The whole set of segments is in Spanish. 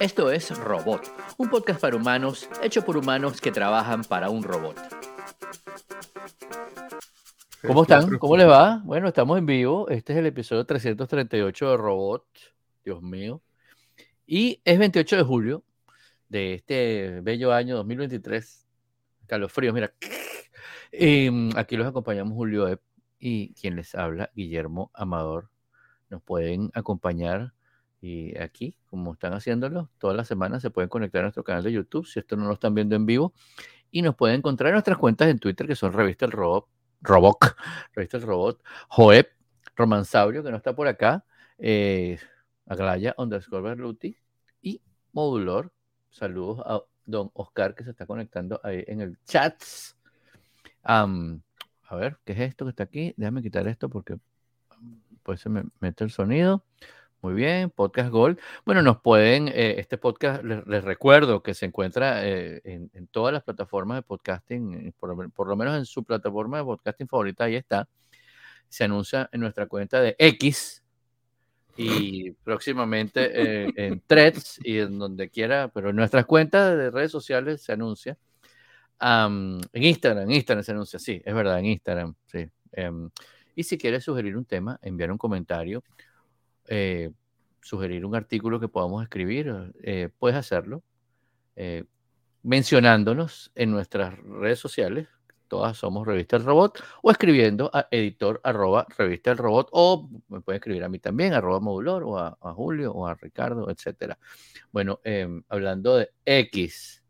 Esto es Robot, un podcast para humanos hecho por humanos que trabajan para un robot. ¿Cómo están? ¿Cómo les va? Bueno, estamos en vivo. Este es el episodio 338 de Robot. Dios mío. Y es 28 de julio de este bello año 2023. Calofrío, mira. Y aquí los acompañamos Julio Epp y quien les habla, Guillermo Amador. Nos pueden acompañar y aquí, como están haciéndolo, todas las semanas se pueden conectar a nuestro canal de YouTube, si esto no lo están viendo en vivo, y nos pueden encontrar en nuestras cuentas en Twitter, que son Revista El Robot, Roboc, Revista El Robot, Joep, Romansaurio, que no está por acá, eh, Aglaya underscore Berluti, y Modulor. Saludos a don Oscar, que se está conectando ahí en el chat. a ver, ¿qué es esto que está aquí? Déjame quitar esto porque pues se me mete el sonido. Muy bien, Podcast Gold. Bueno, nos pueden, eh, este podcast les, recuerdo que se encuentra eh, en, todas las plataformas de podcasting, eh, por, lo menos en su plataforma de podcasting favorita, ahí está. Se anuncia en nuestra cuenta de X y próximamente en Threads y en donde quiera, pero en nuestras cuentas de redes sociales se anuncia. en Instagram, en Instagram se anuncia, sí, es verdad, en Instagram, sí. Em, y si quieres sugerir un tema, enviar un comentario eh, sugerir un artículo que podamos escribir, eh, puedes hacerlo eh, mencionándonos en nuestras redes sociales, todas somos Revista El Robot, o escribiendo a editor arroba Revista El Robot, o me puede escribir a mí también, arroba modulor, o a, Julio, o a Ricardo, etcétera. Bueno, hablando de X,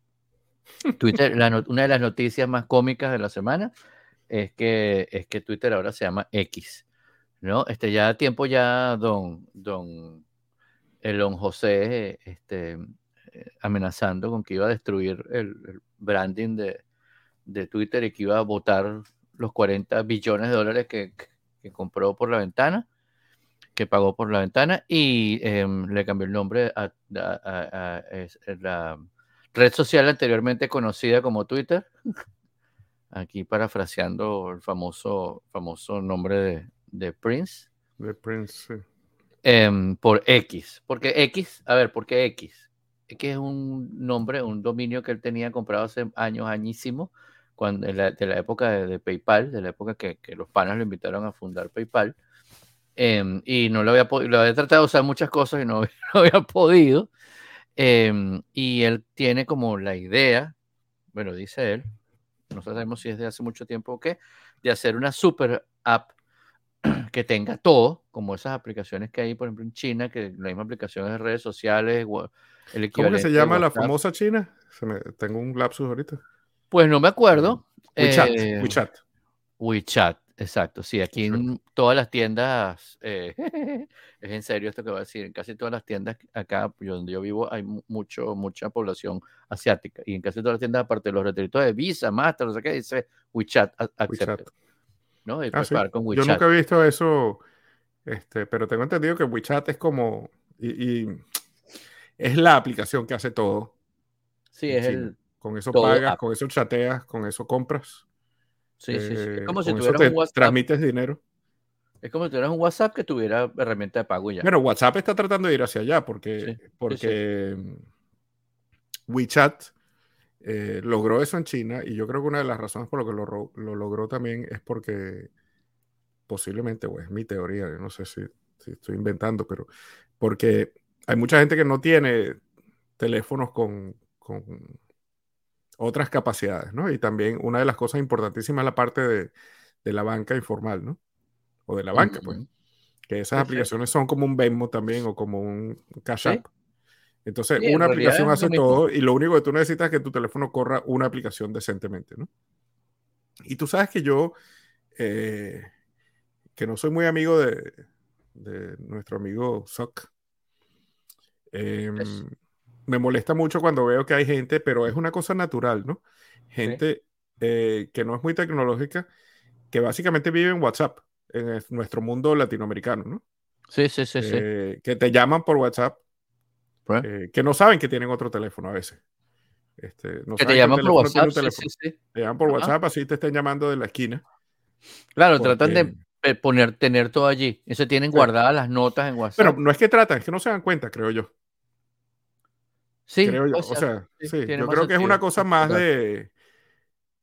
Twitter, una de las noticias más cómicas de la semana es que, es que Twitter ahora se llama X. ¿no? Este, ya tiempo ya don, don Elon José este, eh, amenazando con que iba a destruir el, branding de, de, Twitter y que iba a votar los 40 billones de dólares que, que, compró por la ventana, que pagó por la ventana y em, le cambió el nombre a, la red social anteriormente conocida como Twitter. Aquí parafraseando el famoso, famoso nombre de, de Prince. De Prince, sí. Em, por X. Porque X, a ver, ¿por qué X? X es un nombre, un dominio que él tenía comprado hace años, añísimo, cuando, de, la, época de, PayPal, de la época que, los panas lo invitaron a fundar PayPal. Em, y no lo había, lo había tratado de usar muchas cosas y no, había podido. Em, y él tiene como la idea, bueno, dice él, no sabemos si es de hace mucho tiempo o qué, de hacer una super app que tenga todo, como esas aplicaciones que hay, por ejemplo, en China, que la misma aplicaciones de redes sociales. El ¿Cómo que se llama la famosa China? tengo un lapsus ahorita. Pues no me acuerdo. WeChat. Eh, WeChat. WeChat, exacto. Sí, aquí en todas las tiendas, eh, es en serio esto que voy a decir, en casi todas las tiendas acá donde yo vivo hay mucho, mucha población asiática. Y en casi todas las tiendas, aparte de los retritos de Visa, Master, no sé qué, dice WeChat, WeChat. ¿No? Ah, con WeChat. Yo nunca he visto eso, este, pero tengo entendido que WeChat es como, y, es la aplicación que hace todo. Sí, es el... Con eso pagas, con eso chateas, con eso compras. Sí, sí, sí. Es eh, como si tuvieras un WhatsApp. Transmites dinero. Es como si tuvieras un WhatsApp que tuviera herramienta de pago ya. Bueno, WhatsApp está tratando de ir hacia allá porque, porque WeChat eh, logró eso en China y yo creo que una de las razones por lo que lo, logró también es porque posiblemente, pues es mi teoría, no sé si, estoy inventando, pero porque hay mucha gente que no tiene teléfonos con, otras capacidades, ¿no? Y también una de las cosas importantísimas es la parte de, la banca informal, ¿no? O de la banca, pues. Que esas aplicaciones son como un Venmo también o como un Cash App. Entonces, una aplicación hace todo y lo único que tú necesitas es que tu teléfono corra una aplicación decentemente, ¿no? Y tú sabes que yo, eh, que no soy muy amigo de, nuestro amigo Sock, em, me molesta mucho cuando veo que hay gente, pero es una cosa natural, ¿no? Gente eh, que no es muy tecnológica, que básicamente vive en WhatsApp, en nuestro mundo latinoamericano, ¿no? Sí, sí, sí, sí. Eh, que te llaman por WhatsApp pues. Eh, que no saben que tienen otro teléfono a veces. Este, que te llaman por WhatsApp. Te llaman por WhatsApp, así te estén llamando de la esquina. Claro, tratan de poner, tener todo allí. Eso tienen guardadas las notas en WhatsApp. Pero no es que tratan, es que no se dan cuenta, creo yo. Sí, creo yo. O sea, sí, yo creo que es una cosa más de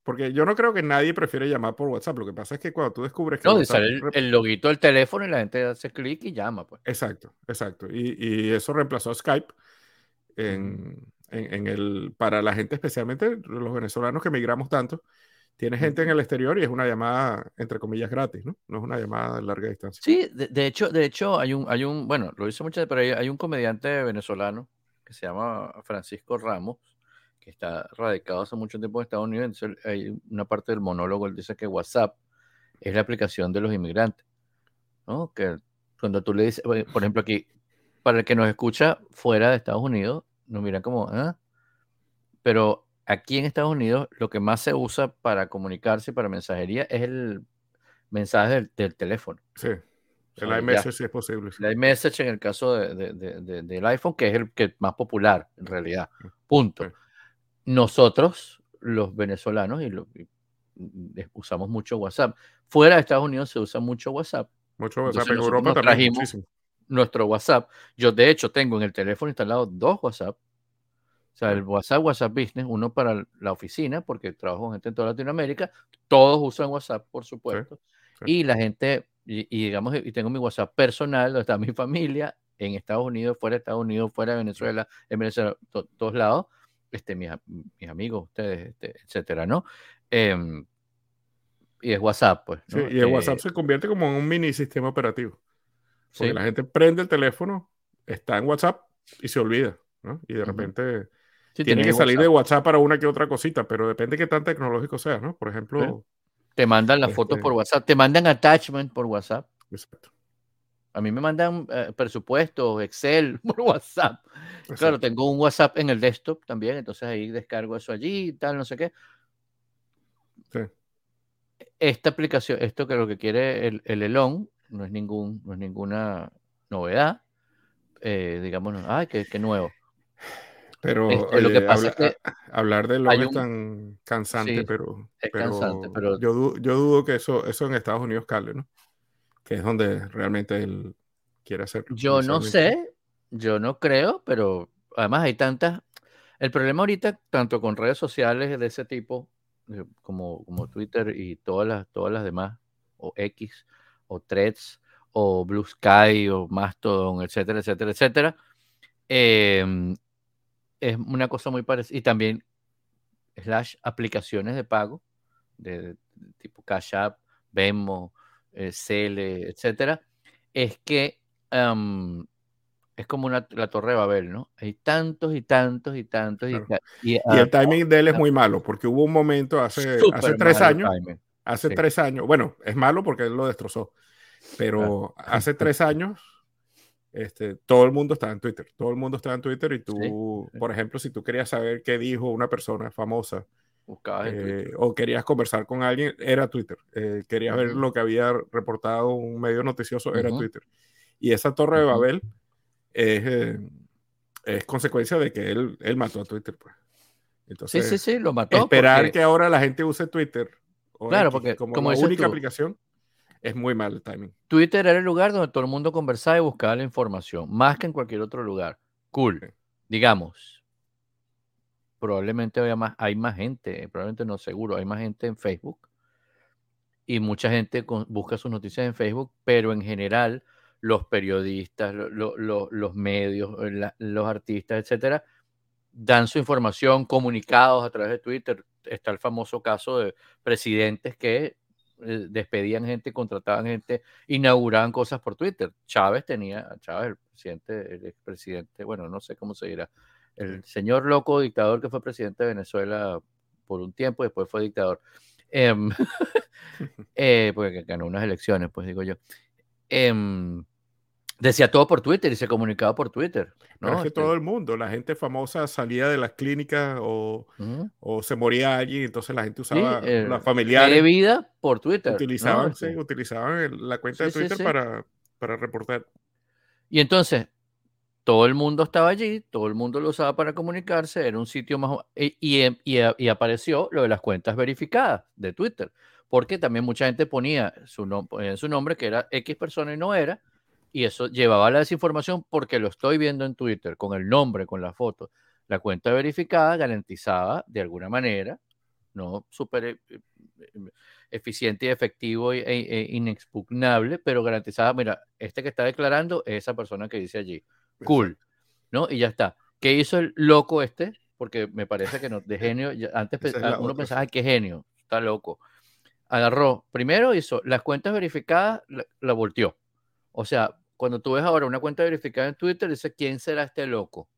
porque yo no creo que nadie prefiere llamar por WhatsApp. Lo que pasa es que cuando tú descubres que. No, sale el, loguito del teléfono y la gente hace clic y llama. Pues. Exacto, exacto. Y, eso reemplazó a Skype en, el, para la gente, especialmente los venezolanos que migramos tanto. Tiene gente en el exterior y es una llamada, entre comillas, gratis, ¿no? No es una llamada de larga distancia. Sí, de, hecho, de hecho hay un, hay un, bueno, lo hice muchas pero hay un comediante venezolano que se llama Francisco Ramos, que está radicado hace mucho tiempo en Estados Unidos, hay una parte del monólogo, él dice que WhatsApp es la aplicación de los inmigrantes, ¿no? Que cuando tú le dices, por ejemplo aquí, para el que nos escucha fuera de Estados Unidos, nos miran como, ¿ah? Pero aquí en Estados Unidos lo que más se usa para comunicarse, para mensajería, es el mensaje del, teléfono. Sí. El iMessage si es posible. El iMessage en el caso de, del iPhone, que es el que más popular en realidad. Punto nosotros, los venezolanos, y, usamos mucho WhatsApp. Fuera de Estados Unidos se usa mucho WhatsApp. Mucho WhatsApp. En Europa también nuestro WhatsApp. Yo, de hecho, tengo en el teléfono instalado dos WhatsApp. O sea, el WhatsApp, WhatsApp Business, uno para la oficina, porque trabajo con gente en toda Latinoamérica. Todos usan WhatsApp, por supuesto. Y la gente, y, digamos, y tengo mi WhatsApp personal, donde está mi familia, en Estados Unidos, fuera de Estados Unidos, fuera de Venezuela, en Venezuela, todos lados este, mis, mis amigos, ustedes, este, etcétera, ¿no? Em, y es WhatsApp, pues. Sí, y el WhatsApp eh, se convierte como en un mini sistema operativo. Porque la gente prende el teléfono, está en WhatsApp y se olvida, ¿no? Y de repente tiene que salir de WhatsApp para una que otra cosita, pero depende de qué tan tecnológico sea, ¿no? Por ejemplo. Te mandan las fotos por este WhatsApp, te mandan attachment por WhatsApp. Exacto. A mí me mandan eh, presupuestos, Excel por WhatsApp. Claro, tengo un WhatsApp en el desktop también, entonces ahí descargo eso allí y tal, no sé qué. Sí. Esta aplicación, esto que lo que quiere el, el Elon, no es, ningún, no es ninguna novedad. Eh, digamos, ay, qué, qué nuevo. Pero este, lo que pasa es que hablar de lo es tan cansante, pero, cansante, pero yo, yo dudo que eso, eso en Estados Unidos cale, ¿no? Que es donde realmente él quiere hacer. Yo no sé, yo no creo, pero además hay tantas. El problema ahorita, tanto con redes sociales de ese tipo, eh, como, como Twitter y todas las, todas las demás, o X, o Threads, o Blue Sky, o Mastodon, etcétera, etcétera, etcétera, em, es una cosa muy parecida. Y también, slash, aplicaciones de pago, de, tipo Cash App, Venmo, eh, CL, etcétera, es que es como una, la Torre de Babel, ¿no? Hay tantos y tantos y tantos. Y, y, el timing de él es muy malo, porque hubo un momento hace, hace tres años, hace tres años, bueno, es malo porque él lo destrozó, pero hace tres años, este, todo el mundo estaba en Twitter, todo el mundo estaba en Twitter y tú, por ejemplo, si tú querías saber qué dijo una persona famosa, eh, o querías conversar con alguien, era Twitter. Eh, querías ver lo que había reportado un medio noticioso, era Twitter. Y esa torre de Babel es, eh, es, consecuencia de que él, él mató a Twitter. Pues. Entonces, sí, sí, sí, lo mató. Esperar que ahora la gente use Twitter claro, porque, como, la única aplicación es muy mal el timing. Twitter era el lugar donde todo el mundo conversaba y buscaba la información, más que en cualquier otro lugar. Cool. Digamos, probablemente más, hay más gente, probablemente no seguro, hay más gente en Facebook y mucha gente busca sus noticias en Facebook, pero en general los periodistas, los medios, los artistas, etcétera, dan su información, comunicados a través de Twitter. Está el famoso caso de presidentes que eh, despedían gente, contrataban gente, inauguraban cosas por Twitter. Chávez tenía, Chávez, el presidente, el expresidente, bueno, no sé cómo se dirá, el señor loco dictador que fue presidente de Venezuela por un tiempo, después fue dictador, em, eh, porque ganó unas elecciones, pues digo yo. Em, decía todo por Twitter y se comunicaba por Twitter. ¿no? es que todo este el mundo, la gente famosa salía de las clínicas o, o se moría allí, entonces la gente usaba sí, la familiares. De vida por Twitter. Utilizaban, sí, este utilizaban la cuenta de Twitter para, para reportar. Y entonces, todo el mundo estaba allí, todo el mundo lo usaba para comunicarse, era un sitio más... Y, y, apareció lo de las cuentas verificadas de Twitter, porque también mucha gente ponía su, su nombre que era X persona y no era, y eso llevaba la desinformación porque lo estoy viendo en Twitter, con el nombre, con la foto. La cuenta verificada garantizaba de alguna manera, no súper eh, eh, eficiente y efectivo e, e, inexpugnable, pero garantizaba, mira, este que está declarando es esa persona que dice allí. Cool, ¿no? Y ya está. ¿Qué hizo el loco este? Porque me parece que no, de genio, antes uno pensaba, qué genio, está loco. Agarró, primero hizo las cuentas verificadas, la, volteó. O sea, cuando tú ves ahora una cuenta verificada en Twitter, dice, ¿quién será este loco?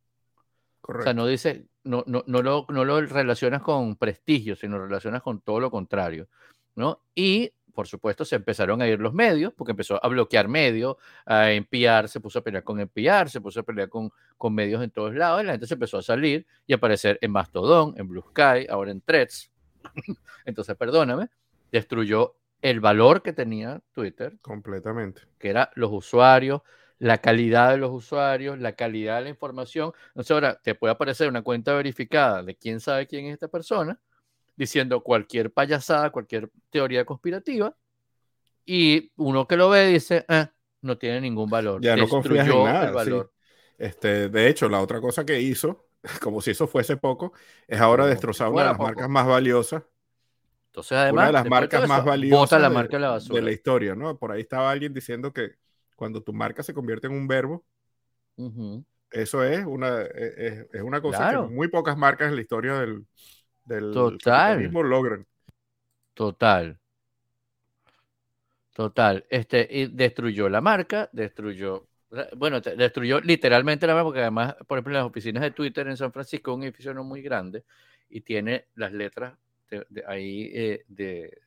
Correcto. O sea, no dice, no, no, no, lo, no lo relacionas con prestigio, sino relacionas con todo lo contrario. ¿no? Y por supuesto, se empezaron a ir los medios, porque empezó a bloquear medios, a enviar, se puso a pelear con enviar, se puso a pelear con, con medios en todos lados, y la gente se empezó a salir y aparecer en Mastodon, en Blue Sky, ahora en Threads. Entonces, perdóname, destruyó el valor que tenía Twitter. Completamente. Que era los usuarios, la calidad de los usuarios, la calidad de la información. Entonces, ahora te puede aparecer una cuenta verificada de quién sabe quién es esta persona diciendo cualquier payasada, cualquier teoría conspirativa, y uno que lo ve dice, eh, no tiene ningún valor. Ya no confías en nada. Este, de hecho, la otra cosa que hizo, como si eso fuese poco, es ahora destrozar una de las marcas más valiosas. Entonces, además, una de las marcas más valiosas la marca de, la basura. de la historia, ¿no? Por ahí estaba alguien diciendo que cuando tu marca se convierte en un verbo, eso es una, e, e, es, una cosa que muy pocas marcas en la historia del, del Total. logran. Total. Total. Este, y destruyó la marca, destruyó, bueno, destruyó literalmente la marca, porque además, por ejemplo, las oficinas de Twitter en San Francisco, un edificio no muy grande, y tiene las letras de, ahí eh, de,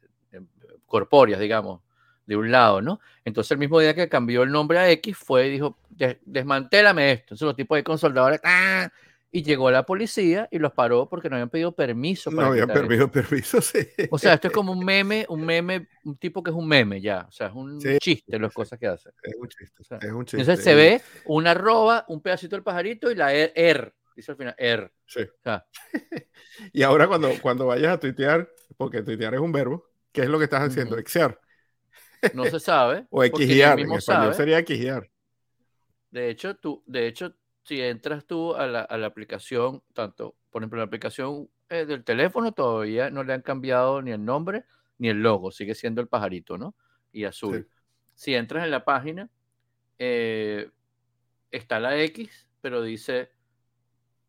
corpóreas, digamos, de un lado, ¿no? Entonces, el mismo día que cambió el nombre a X, fue y dijo, desmantélame esto. Entonces, los tipos de con soldadores, ¡ah! Y llegó la policía y los paró porque no habían pedido permiso. Para no habían pedido permiso, sí. O sea, esto es como un meme, un meme, un tipo que es un meme ya. O sea, es un chiste las cosas que hace. Es un chiste. es un chiste. Entonces se ve una arroba, un pedacito del pajarito y la er, er dice al final, er. Sí. y ahora cuando, cuando vayas a tuitear, porque tuitear es un verbo, ¿qué es lo que estás haciendo? Exear. No se sabe. o equigiar, en español sería equigiar. De hecho, tú, de hecho, si entras tú a la, aplicación, tanto, por ejemplo, la aplicación eh, del teléfono todavía no le han cambiado ni el nombre ni el logo, sigue siendo el pajarito, ¿no? Y azul. Si entras en la página, eh, está la X, pero dice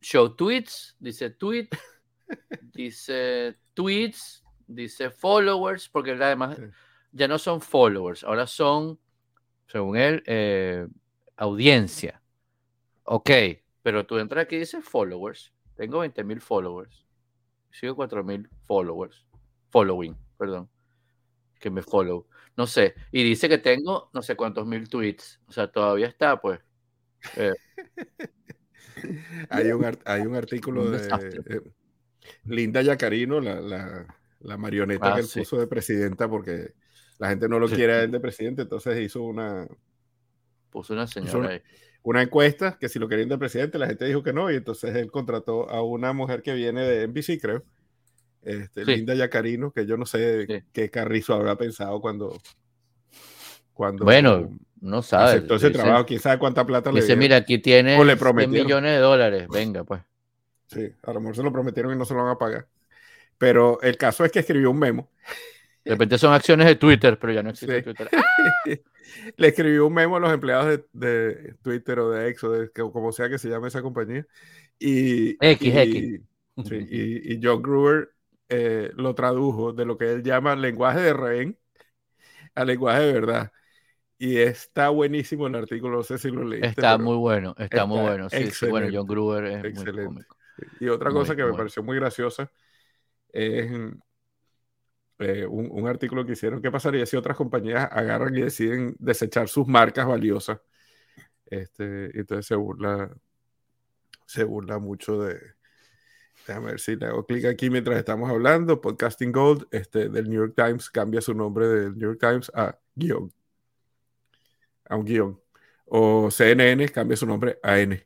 show tweets, dice tweet, dice tweets, dice followers, porque además ya no son followers, ahora son, según él, eh, audiencia. Ok, pero tú entras aquí y dices followers. Tengo 20.000 followers. Sigo 4.000 followers. Following, perdón. Que me follow. No sé. Y dice que tengo no sé cuántos mil tweets. O sea, todavía está, pues. Eh. hay, un, hay un artículo de eh, Linda Yacarino, la, la, marioneta ah, que él puso de presidenta, porque la gente no lo quiere a él de presidente, entonces hizo una. Puso una señora ahí una encuesta que si lo querían de presidente, la gente dijo que no, y entonces él contrató a una mujer que viene de NBC, creo, este, Linda Yacarino, que yo no sé qué Carrizo habrá pensado cuando, cuando bueno, no sabe. Aceptó ese trabajo, quién sabe cuánta plata le Dice, mira, aquí tiene 100 millones de dólares, venga, pues. Sí, a lo mejor se lo prometieron y no se lo van a pagar. Pero el caso es que escribió un memo. De repente son acciones de Twitter, pero ya no existe Twitter. le escribió un memo a los empleados de, Twitter o de X o de como sea que se llame esa compañía. Y, X, y, John Gruber eh, lo tradujo de lo que él llama lenguaje de rehén a lenguaje de verdad. Y está buenísimo el artículo, no sé si lo leíste. Está muy bueno, está, muy bueno. Sí, bueno, John Gruber es excelente. muy cómico. Y otra cosa que me pareció muy graciosa es eh, un, artículo que hicieron, ¿qué pasaría si otras compañías agarran y deciden desechar sus marcas valiosas? Este, entonces se burla, se burla mucho de... Déjame ver si le hago clic aquí mientras estamos hablando. Podcasting Gold este, del New York Times cambia su nombre del New York Times a guion. A un guion. O CNN cambia su nombre a N. Eh,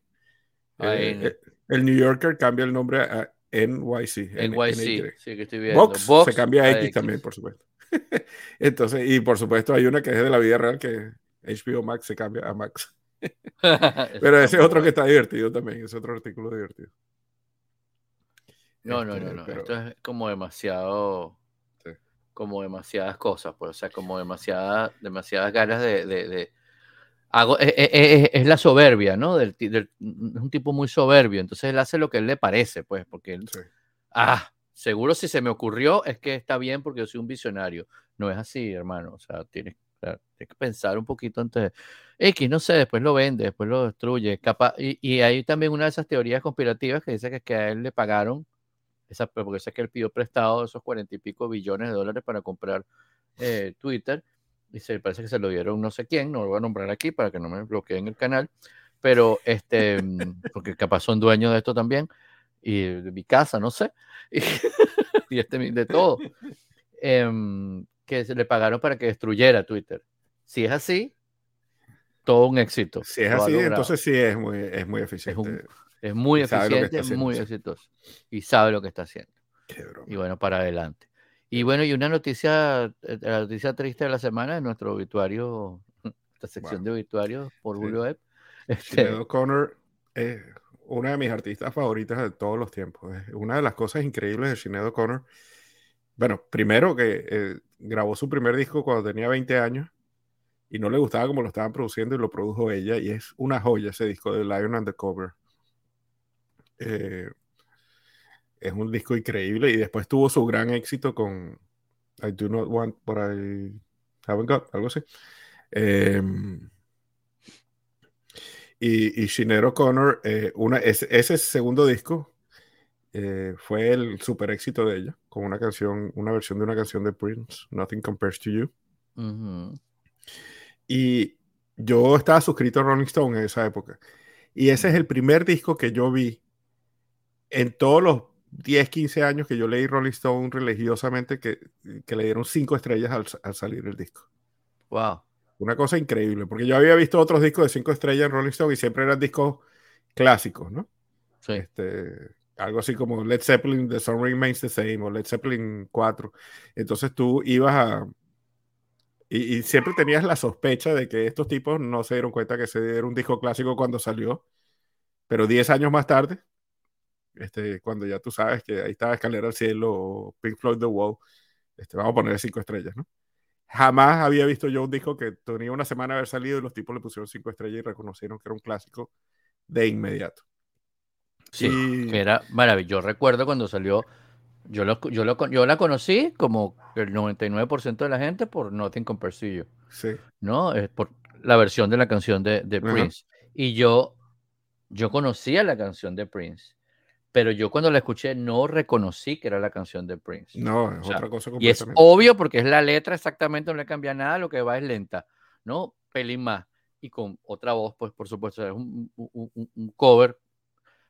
eh, el New Yorker cambia el nombre a NYC. NYC, sí, que estoy viendo. Vox, se cambia a X, también, por supuesto. Entonces, y por supuesto hay una que es de la vida real que HBO Max se cambia a Max. Pero ese es otro que está divertido también, es otro artículo divertido. No, no, no, no. Esto es como demasiado. Como demasiadas cosas, pues, o sea, como demasiadas, demasiadas ganas de. Hago, es, e, e, es, la soberbia, ¿no? Del, es un tipo muy soberbio, entonces él hace lo que él le parece, pues, porque él. Ah, seguro si se me ocurrió es que está bien porque yo soy un visionario. No es así, hermano. O sea, tienes, que pensar un poquito antes. X, no sé, después lo vende, después lo destruye. Capaz, y, hay también una de esas teorías conspirativas que dice que, que a él le pagaron, esa, porque sé que él pidió prestado esos cuarenta y pico billones de dólares para comprar eh, Twitter. Y se parece que se lo dieron no sé quién, no lo voy a nombrar aquí para que no me bloqueen el canal. Pero este, porque capaz son dueños de esto también y de mi casa, no sé, y, este, de todo, em, que se le pagaron para que destruyera Twitter. Si es así, todo un éxito. Si es así, entonces sí es muy, es muy eficiente. Es, muy eficiente, muy exitoso. Y sabe lo que está haciendo. Y bueno, para adelante. Y bueno, y una noticia, eh, la noticia triste de la semana en nuestro obituario, esta sección de obituarios por Julio Epp. Este, O'Connor eh, una de mis artistas favoritas de todos los tiempos. Una de las cosas increíbles de Sinead O'Connor. Bueno, primero que eh, grabó su primer disco cuando tenía 20 años y no le gustaba como lo estaban produciendo y lo produjo ella y es una joya ese disco de Lion Undercover. Eh, es un disco increíble y después tuvo su gran éxito con I Do Not Want What I Haven't Got, algo así. Eh, y, y Sinead O'Connor, eh, ese, segundo disco eh, fue el super éxito de ella, con una canción, una versión de una canción de Prince, Nothing Compares to You. Y yo estaba suscrito a Rolling Stone en esa época. Y ese es el primer disco que yo vi en todos los 10, 15 años que yo leí Rolling Stone religiosamente, que, que le dieron 5 estrellas al, al, salir el disco. Wow. Una cosa increíble, porque yo había visto otros discos de cinco estrellas en Rolling Stone y siempre eran discos clásicos, ¿no? Sí. Este, algo así como Led Zeppelin, The Song Remains the Same o Led Zeppelin 4. Entonces tú ibas a... Y, siempre tenías la sospecha de que estos tipos no se dieron cuenta que ese era un disco clásico cuando salió, pero 10 años más tarde, este, cuando ya tú sabes que ahí estaba Escalera al Cielo o Pink Floyd The Wall, este, vamos a poner cinco estrellas, ¿no? Jamás había visto yo un disco que tenía una semana de haber salido y los tipos le pusieron cinco estrellas y reconocieron que era un clásico de inmediato. Sí, que era maravilloso. Yo recuerdo cuando salió, yo, lo, yo, lo, yo la conocí como el 99% de la gente por Nothing Compares to Sí. ¿No? Es por la versión de la canción de, de Prince. Y yo, yo conocía la canción de Prince pero yo cuando la escuché no reconocí que era la canción de Prince. No, es otra cosa Y es obvio porque es la letra exactamente, no le cambia nada, lo que va es lenta, ¿no? Pelín más. Y con otra voz, pues por supuesto, es un, cover,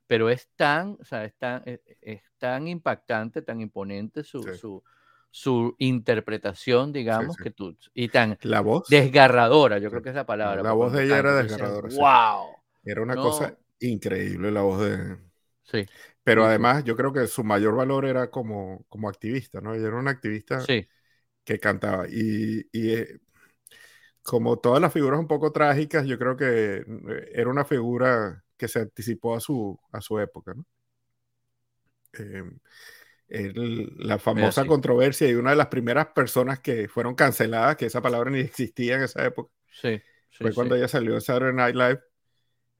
pero es tan, o sea, es tan, e, es, tan impactante, tan imponente su, su, su, interpretación, digamos, que tú, y tan la voz, desgarradora, yo creo que es la palabra. La voz de ella era desgarradora. ¡Wow! Era una cosa increíble la voz de, Sí. Pero además yo creo que su mayor valor era como, como activista, ¿no? Ella era una activista que cantaba. Y, y eh, como todas las figuras un poco trágicas, yo creo que eh, era una figura que se anticipó a su, a su época, ¿no? Em, la famosa controversia y una de las primeras personas que fueron canceladas, que esa palabra ni existía en esa época, sí, fue cuando ella salió de Saturday Night Live,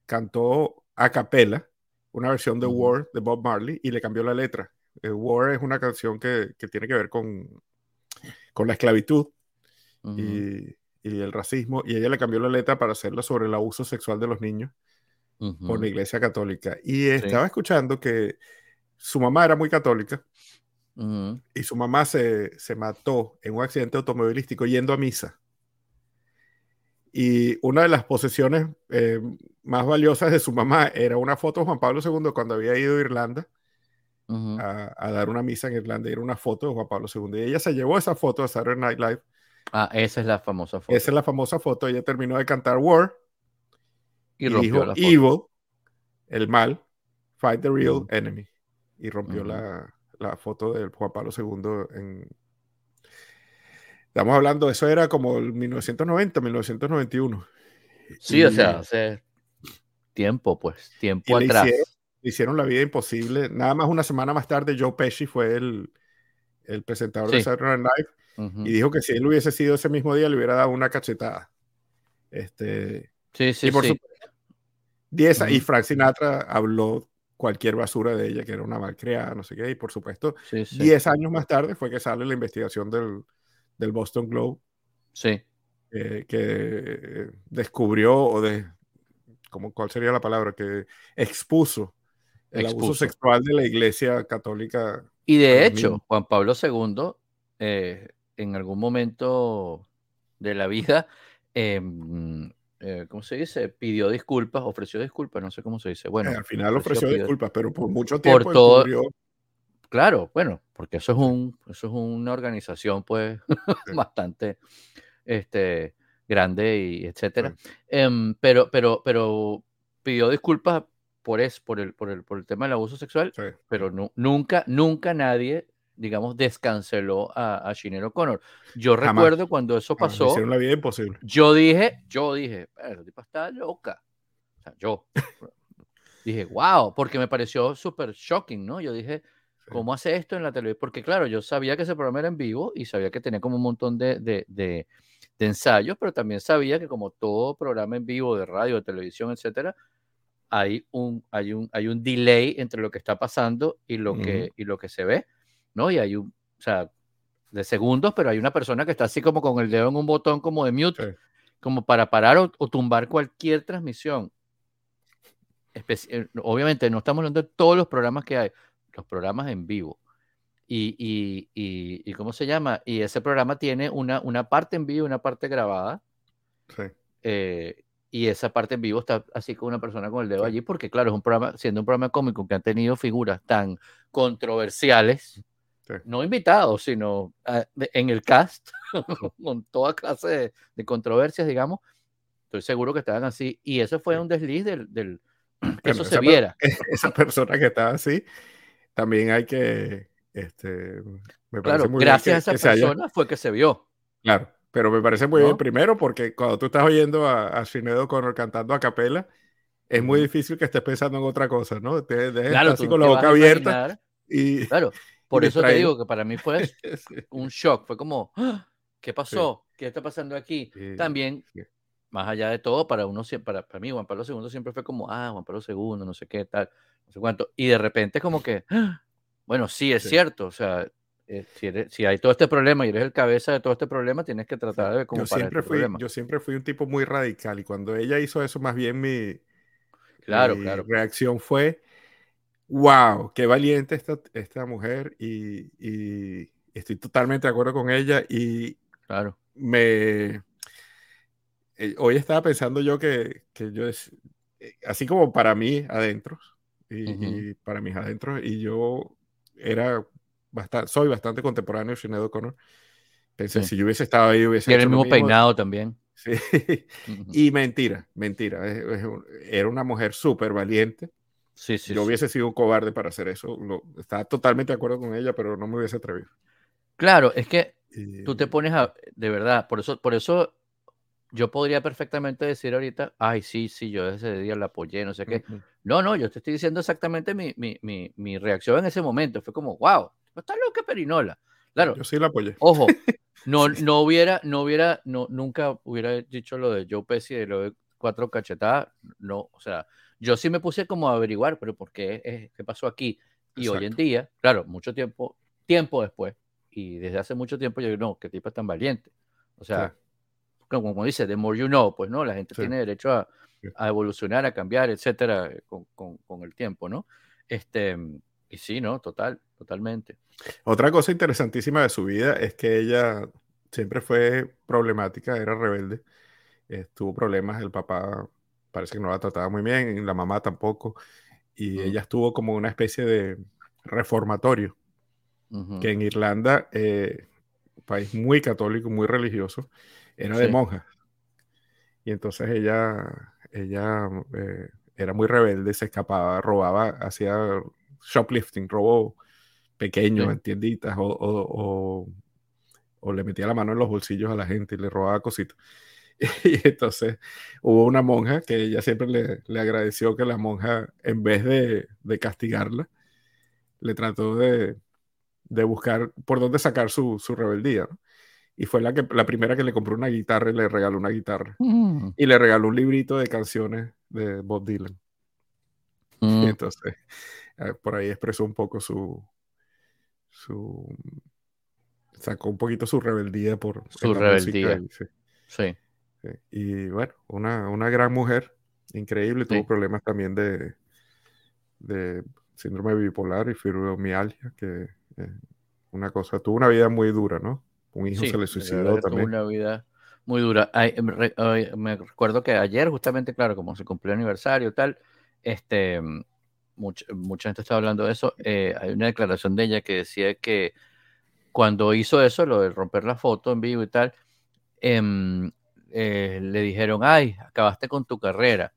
cantó a capela una versión de War de Bob Marley y le cambió la letra. Eh, War es una canción que, que, tiene que ver con, con la esclavitud y, y, el racismo, y ella le cambió la letra para hacerla sobre el abuso sexual de los niños por la Iglesia Católica. Y estaba escuchando que su mamá era muy católica y su mamá se, se mató en un accidente automovilístico yendo a misa. Y una de las posesiones eh, más valiosas de su mamá era una foto de Juan Pablo II cuando había ido a Irlanda a, dar una misa en Irlanda. Y era una foto de Juan Pablo II. Y ella se llevó esa foto a Saturday Night Live. Ah, esa es la famosa foto. Esa es la famosa foto. Ella terminó de cantar War. Y, rompió dijo, Evil, el mal, fight the real enemy. Y rompió la, la, foto de Juan Pablo II en, Estamos hablando, eso era como el 1990, 1991. Sí, o sea, hace tiempo, pues, tiempo atrás. hicieron la vida imposible. Nada más una semana más tarde, Joe Pesci fue el, el presentador de Saturday Night Live y dijo que si él hubiese sido ese mismo día, le hubiera dado una cachetada. Este, sí, sí, y por sí. y Frank Sinatra habló cualquier basura de ella, que era una malcriada, no sé qué, y por supuesto, 10 años más tarde fue que sale la investigación del, del Boston Globe. Sí. Eh, que descubrió o de, ¿cómo, ¿cuál sería la palabra? Que expuso el abuso sexual de la Iglesia Católica. Y de hecho, Juan Pablo II, eh, en algún momento de la vida, em, eh, ¿cómo se dice? Pidió disculpas, ofreció disculpas, no sé cómo se dice. Bueno, al final ofreció, disculpas, pero por mucho tiempo por todo, Claro, bueno, porque eso es un, eso es una organización, pues, bastante este, grande y etcétera. Em, pero, pero, pero pidió disculpas por eso, por el, por el, por el tema del abuso sexual, pero nunca, nunca nadie, digamos, descanceló a, a Shinero Connor. Yo recuerdo cuando eso pasó. la vida imposible. Yo dije, yo dije, pero tipo está loca. O sea, yo dije, wow, porque me pareció súper shocking, ¿no? Yo dije, ¿Cómo hace esto en la televisión? Porque claro, yo sabía que ese programa era en vivo y sabía que tenía como un montón de, de, de, ensayos, pero también sabía que como todo programa en vivo de radio, de televisión, etcétera, hay un, hay un, hay un delay entre lo que está pasando y lo, que, y lo que se ve, ¿no? Y hay un, o sea, de segundos, pero hay una persona que está así como con el dedo en un botón como de mute, como para parar o, o, tumbar cualquier transmisión. Eh, obviamente no estamos hablando de todos los programas que hay, los programas en vivo. Y, y, y, ¿cómo se llama? Y ese programa tiene una, una parte en vivo y una parte grabada. Sí. Eh, y esa parte en vivo está así con una persona con el dedo allí, porque claro, es un programa, siendo un programa cómico que ha tenido figuras tan controversiales, no invitados, sino ah, en el cast, con toda clase de, de, controversias, digamos, estoy seguro que estaban así. Y eso fue un desliz del, del que eso se viera. Esa persona que estaba así también hay que, este, me claro, muy gracias a esa persona fue que se vio. Claro, pero me parece muy bien primero porque cuando tú estás oyendo a, a Sinedo Connor cantando a capela, es muy difícil que estés pensando en otra cosa, ¿no? Te claro, así con la boca abierta y claro, por eso te digo que para mí fue un shock, fue como, ¡Ah! ¿qué pasó? ¿Qué está pasando aquí? También más allá de todo, para uno para, para mí Juan Pablo II siempre fue como, ah, Juan Pablo II, no sé qué tal no sé cuánto. Y de repente como que, ¡ah! bueno, sí, es cierto, o sea, eh, si, si, hay todo este problema y eres el cabeza de todo este problema, tienes que tratar de cómo yo siempre fui, Yo siempre fui un tipo muy radical y cuando ella hizo eso, más bien mi, claro, claro. reacción fue, wow, qué valiente esta, esta mujer y, y, estoy totalmente de acuerdo con ella y claro. me... Eh, hoy estaba pensando yo que, que yo, es, eh, así como para mí adentro, y, para mis adentros. Y yo era bastante, soy bastante contemporáneo de Sinead O'Connor. Pensé, si yo hubiese estado ahí, hubiese. Tiene el mismo, peinado también. Sí. Y mentira, mentira. Era una mujer súper valiente. Sí, sí, yo hubiese sido un cobarde para hacer eso. Lo, estaba totalmente de acuerdo con ella, pero no me hubiese atrevido. Claro, es que tú te pones a, de verdad, por eso, por eso yo podría perfectamente decir ahorita, ay, sí, sí, yo ese día la apoyé, no sé qué. No, no, yo te estoy diciendo exactamente mi, mi, mi, mi reacción en ese momento. Fue como, wow, está loca Perinola. Claro. Yo sí la apoyé. Ojo, no, no hubiera, no hubiera, no, nunca hubiera dicho lo de Joe Pesci de lo de cuatro cachetadas. No, o sea, yo sí me puse como a averiguar, pero ¿por qué? ¿Qué pasó aquí? Y hoy en día, claro, mucho tiempo, tiempo después, y desde hace mucho tiempo yo digo, no, qué tipo es tan valiente. O sea, como, dice, the more you know, pues no, la gente tiene derecho a, a, evolucionar, a cambiar, etcétera, con, con, con, el tiempo, ¿no? Este, y sí, ¿no? Total, totalmente. Otra cosa interesantísima de su vida es que ella siempre fue problemática, era rebelde, eh, tuvo problemas, el papá parece que no la trataba muy bien, la mamá tampoco, y ella estuvo como una especie de reformatorio, que en Irlanda, eh, país muy católico, muy religioso, era de monja. Y entonces ella, ella eh, era muy rebelde, se escapaba, robaba, hacía shoplifting, robo pequeño en tienditas o, o, o, le metía la mano en los bolsillos a la gente y le robaba cositas. Y entonces hubo una monja que ella siempre le, le agradeció que la monja, en vez de, de castigarla, le trató de, de, buscar por dónde sacar su, su rebeldía. Y fue la, que, la primera que le compró una guitarra y le regaló una guitarra. Mm. Y le regaló un librito de canciones de Bob Dylan. Mm. Y entonces, eh, por ahí expresó un poco su, su sacó un poquito su rebeldía por su rebeldía. sí. Y bueno, una, una, gran mujer, increíble, tuvo problemas también de, de síndrome bipolar y fibromialgia, que eh, una cosa, tuvo una vida muy dura, ¿no? Un hijo se le suicidó también. Una vida muy dura. me, recuerdo que ayer, justamente, claro, como se cumplió el aniversario tal, este, mucha, mucha gente estaba hablando de eso. Eh, hay una declaración de ella que decía que cuando hizo eso, lo de romper la foto en vivo y tal, em, eh, le dijeron, ay, acabaste con tu carrera,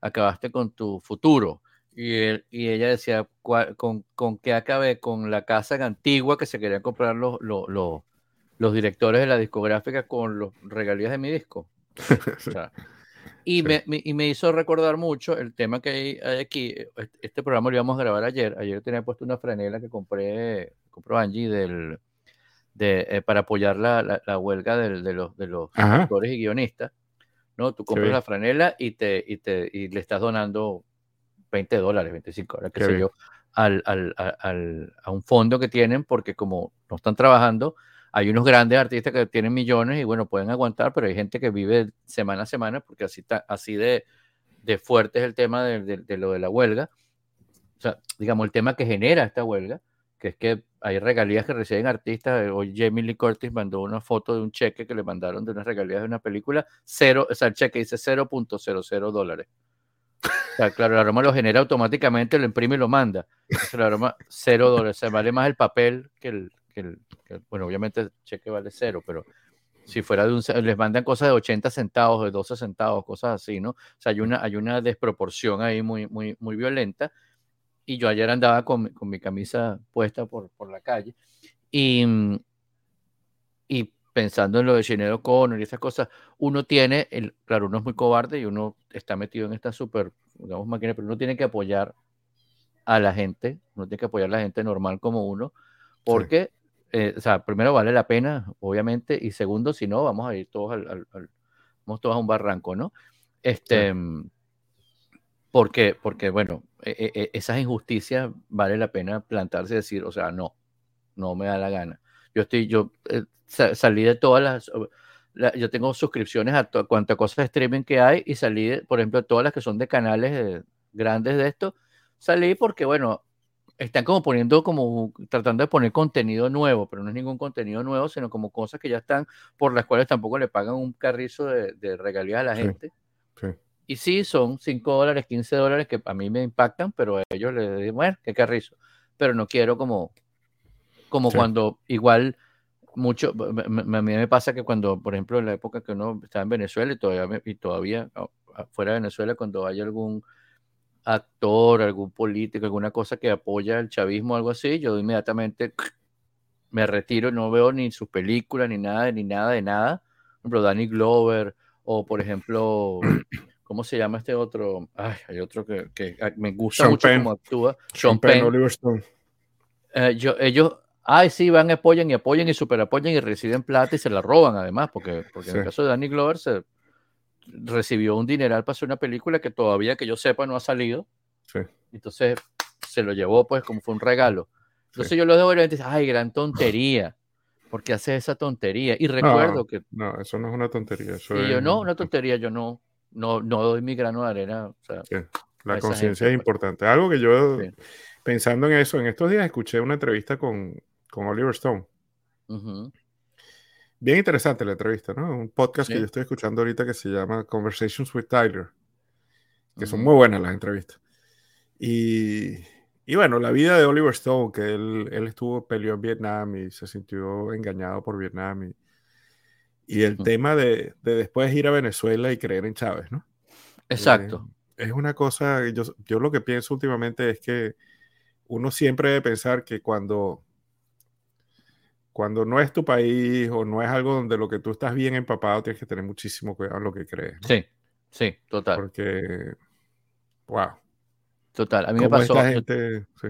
acabaste con tu futuro. Y, y ella decía, con, con qué acabé? Con la casa antigua que se querían comprar los, los, directores de la discográfica con los regalías de mi disco. y, me, y, me, hizo recordar mucho el tema que hay, aquí. Este programa lo íbamos a grabar ayer. Ayer tenía puesto una franela que compré, compró Angie del, eh, para apoyar la, la, huelga de, de, los, de los actores y guionistas. ¿no? Tú compras la franela y, te, y, te, y le estás donando 20 dólares, 25 dólares, qué, sé yo, al, al, al, a un fondo que tienen porque como no están trabajando, hay unos grandes artistas que tienen millones y bueno, pueden aguantar, pero hay gente que vive semana a semana porque así, está, así de, de fuerte es el tema de, lo de la huelga. O sea, digamos, el tema que genera esta huelga que es que hay regalías que reciben artistas. Hoy Jamie Lee Curtis mandó una foto de un cheque que le mandaron de unas regalías de una película, cero, o sea, el cheque dice 0.00 dólares. O sea, claro, el aroma lo genera automáticamente, lo imprime y lo manda. el aroma, cero dólares. O sea, vale más el papel que el, que el, bueno, obviamente el cheque vale cero, pero si fuera de un, les mandan cosas de 80 centavos, de 12 centavos, cosas así, ¿no? O sea, hay una, hay una desproporción ahí muy, muy, muy violenta y yo ayer andaba con, con mi camisa puesta por, por la calle y, y pensando en lo de Ginero Connor y esas cosas, uno tiene, el, claro, uno es muy cobarde y uno está metido en esta super, digamos, máquina, pero uno tiene que apoyar a la gente, uno tiene que apoyar a la gente normal como uno, porque, eh, o sea, primero vale la pena, obviamente, y segundo, si no, vamos a ir todos al, vamos todos a un barranco, ¿no? Este, porque, porque bueno, e, e, e, esas injusticias vale la pena plantarse y decir, o sea, no, no me da la gana. Yo estoy, yo eh, salí de todas las, yo tengo suscripciones a cuántas cosas de streaming que hay y salí, de, por ejemplo, todas las que son de canales grandes de esto, salí porque, bueno, están como poniendo, como tratando de poner contenido nuevo, pero no es ningún contenido nuevo, sino como cosas que ya están, por las cuales tampoco le pagan un carrizo de, de regalías a la gente. Sí. Y sí, son 5 dólares, 15 dólares que a mí me impactan, pero a ellos les digo, bueno, qué carrizo. Pero no quiero como, como cuando igual mucho, a mí me pasa que cuando, por ejemplo, en la época que uno estaba en Venezuela y todavía, y todavía fuera de Venezuela, cuando hay algún actor, algún político, alguna cosa que apoya el chavismo o algo así, yo inmediatamente me retiro, no veo ni sus películas, ni nada, ni nada de nada. Por ejemplo, Danny Glover, o por ejemplo, ¿Cómo se llama este otro? Ay, hay otro que, que me gusta mucho cómo actúa. Sean, Penn, Oliver Stone. Eh, yo, ellos, ay, sí, van, apoyan y apoyan y super apoyan y reciben plata y se la roban además, porque, porque en el caso de Danny Glover se recibió un dineral para hacer una película que todavía que yo sepa no ha salido. Sí. Entonces se lo llevó pues como fue un regalo. Entonces yo lo debo ver y dice, ay, gran tontería. porque hace esa tontería? Y recuerdo que... No, eso no es una tontería. Eso y yo no, una tontería, yo no no, no doy mi grano de arena. La conciencia es pues. importante. Algo que yo, pensando en eso, en estos días escuché una entrevista con, con Oliver Stone. Bien interesante la entrevista, ¿no? Un podcast que yo estoy escuchando ahorita que se llama Conversations with Tyler, que son muy buenas las entrevistas. Y, y, bueno, la vida de Oliver Stone, que él, él, estuvo, peleó en Vietnam y se sintió engañado por Vietnam y y el tema de, de, después ir a Venezuela y creer en Chávez, ¿no? Exacto. Eh, es una cosa, yo, yo lo que pienso últimamente es que uno siempre debe pensar que cuando, cuando no es tu país o no es algo donde lo que tú estás bien empapado, tienes que tener muchísimo cuidado en lo que crees. Sí, sí, total. Porque, wow. Total, a mí me pasó.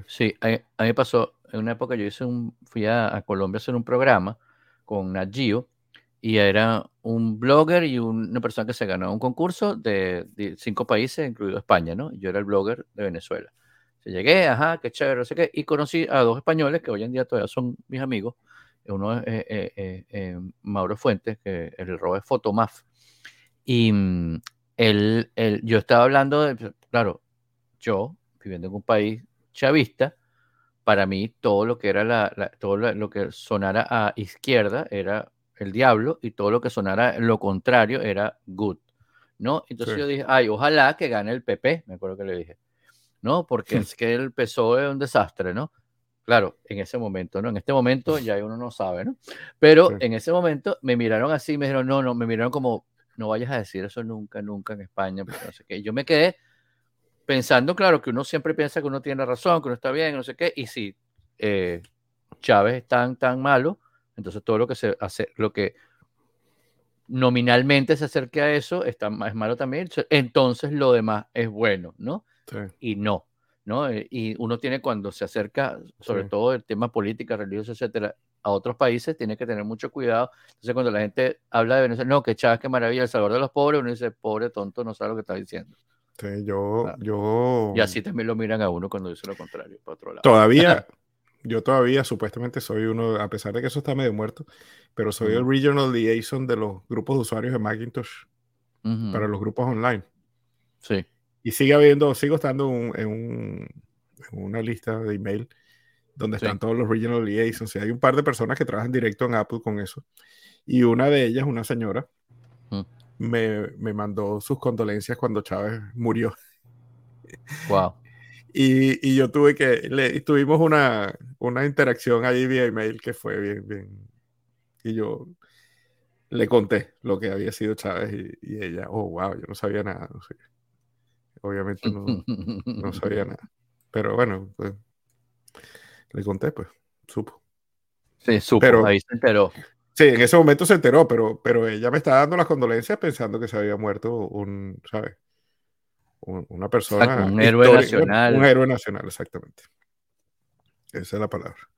sí, a, mí me pasó, en una época yo hice un, fui a, Colombia a hacer un programa con Nat y era un blogger y una persona que se ganó un concurso de, cinco países, incluido España, ¿no? Yo era el blogger de Venezuela. Se llegué, ajá, qué chévere, no sé qué, y conocí a dos españoles que hoy en día todavía son mis amigos. Uno es eh, eh, eh, Mauro Fuentes, que el robo es Fotomaf. Y mm, él, yo estaba hablando de, claro, yo viviendo en un país chavista, para mí todo lo que era la, todo lo que sonara a izquierda era el diablo y todo lo que sonara lo contrario era good, ¿no? Entonces yo dije, ay, ojalá que gane el PP, me acuerdo que le dije, ¿no? Porque es que el PSOE es un desastre, ¿no? Claro, en ese momento, ¿no? En este momento ya uno no sabe, ¿no? Pero en ese momento me miraron así, me dijeron, no, no, me miraron como, no vayas a decir eso nunca, nunca en España, porque no sé qué. Y yo me quedé pensando, claro, que uno siempre piensa que uno tiene razón, que uno está bien, no sé qué, y si eh, Chávez es tan, tan malo, entonces todo lo que se hace, lo que nominalmente se acerque a eso está, es malo también. Entonces lo demás es bueno, ¿no? Y no, ¿no? Eh, y uno tiene cuando se acerca, sobre todo el tema política, religiosa, etcétera, a otros países, tiene que tener mucho cuidado. Entonces cuando la gente habla de Venezuela, no, que Chávez, qué maravilla, el salvador de los pobres, uno dice, pobre tonto, no sabe lo que está diciendo. Sí, yo, yo... Y así también lo miran a uno cuando dice lo contrario, para otro lado. Todavía, yo todavía supuestamente soy uno, a pesar de que eso está medio muerto, pero soy el regional liaison de los grupos de usuarios de Macintosh para los grupos online. Sí. Y sigue habiendo, sigo estando en, una lista de email donde están todos los regional liaisons. Y hay un par de personas que trabajan directo en Apple con eso. Y una de ellas, una señora, me, me mandó sus condolencias cuando Chávez murió. Wow. Y, yo tuve que, le, tuvimos una, una interacción ahí vía email que fue bien, bien. Y yo le conté lo que había sido Chávez y, ella, oh, wow, yo no sabía nada. No sé. Obviamente no, no sabía nada. Pero bueno, pues, le conté, pues, supo. Sí, supo, pero, ahí se enteró. Sí, en ese momento se enteró, pero, pero ella me estaba dando las condolencias pensando que se había muerto un, ¿sabes? una persona. un héroe nacional. Un héroe nacional, exactamente. Esa es la palabra.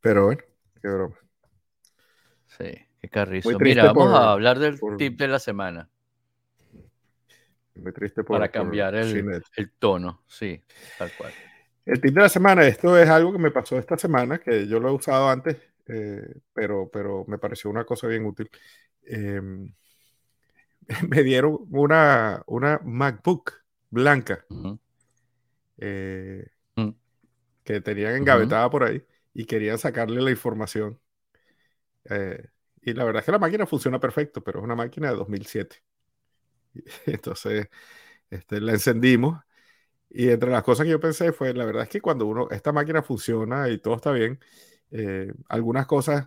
Pero bueno, qué broma. Sí, qué carrizo. Mira, vamos a hablar del tip de la semana. Muy triste Para cambiar el, el, tono, sí, tal cual. El tip de la semana, esto es algo que me pasó esta semana, que yo lo he usado antes, eh, pero, pero me pareció una cosa bien útil. Em, me dieron una, una MacBook blanca eh, mm. que tenían engavetada por ahí y querían sacarle la información. Eh, y la verdad es que la máquina funciona perfecto, pero es una máquina de 2007. Entonces, este, la encendimos y entre las cosas que yo pensé fue, la verdad es que cuando uno, esta máquina funciona y todo está bien, eh, algunas cosas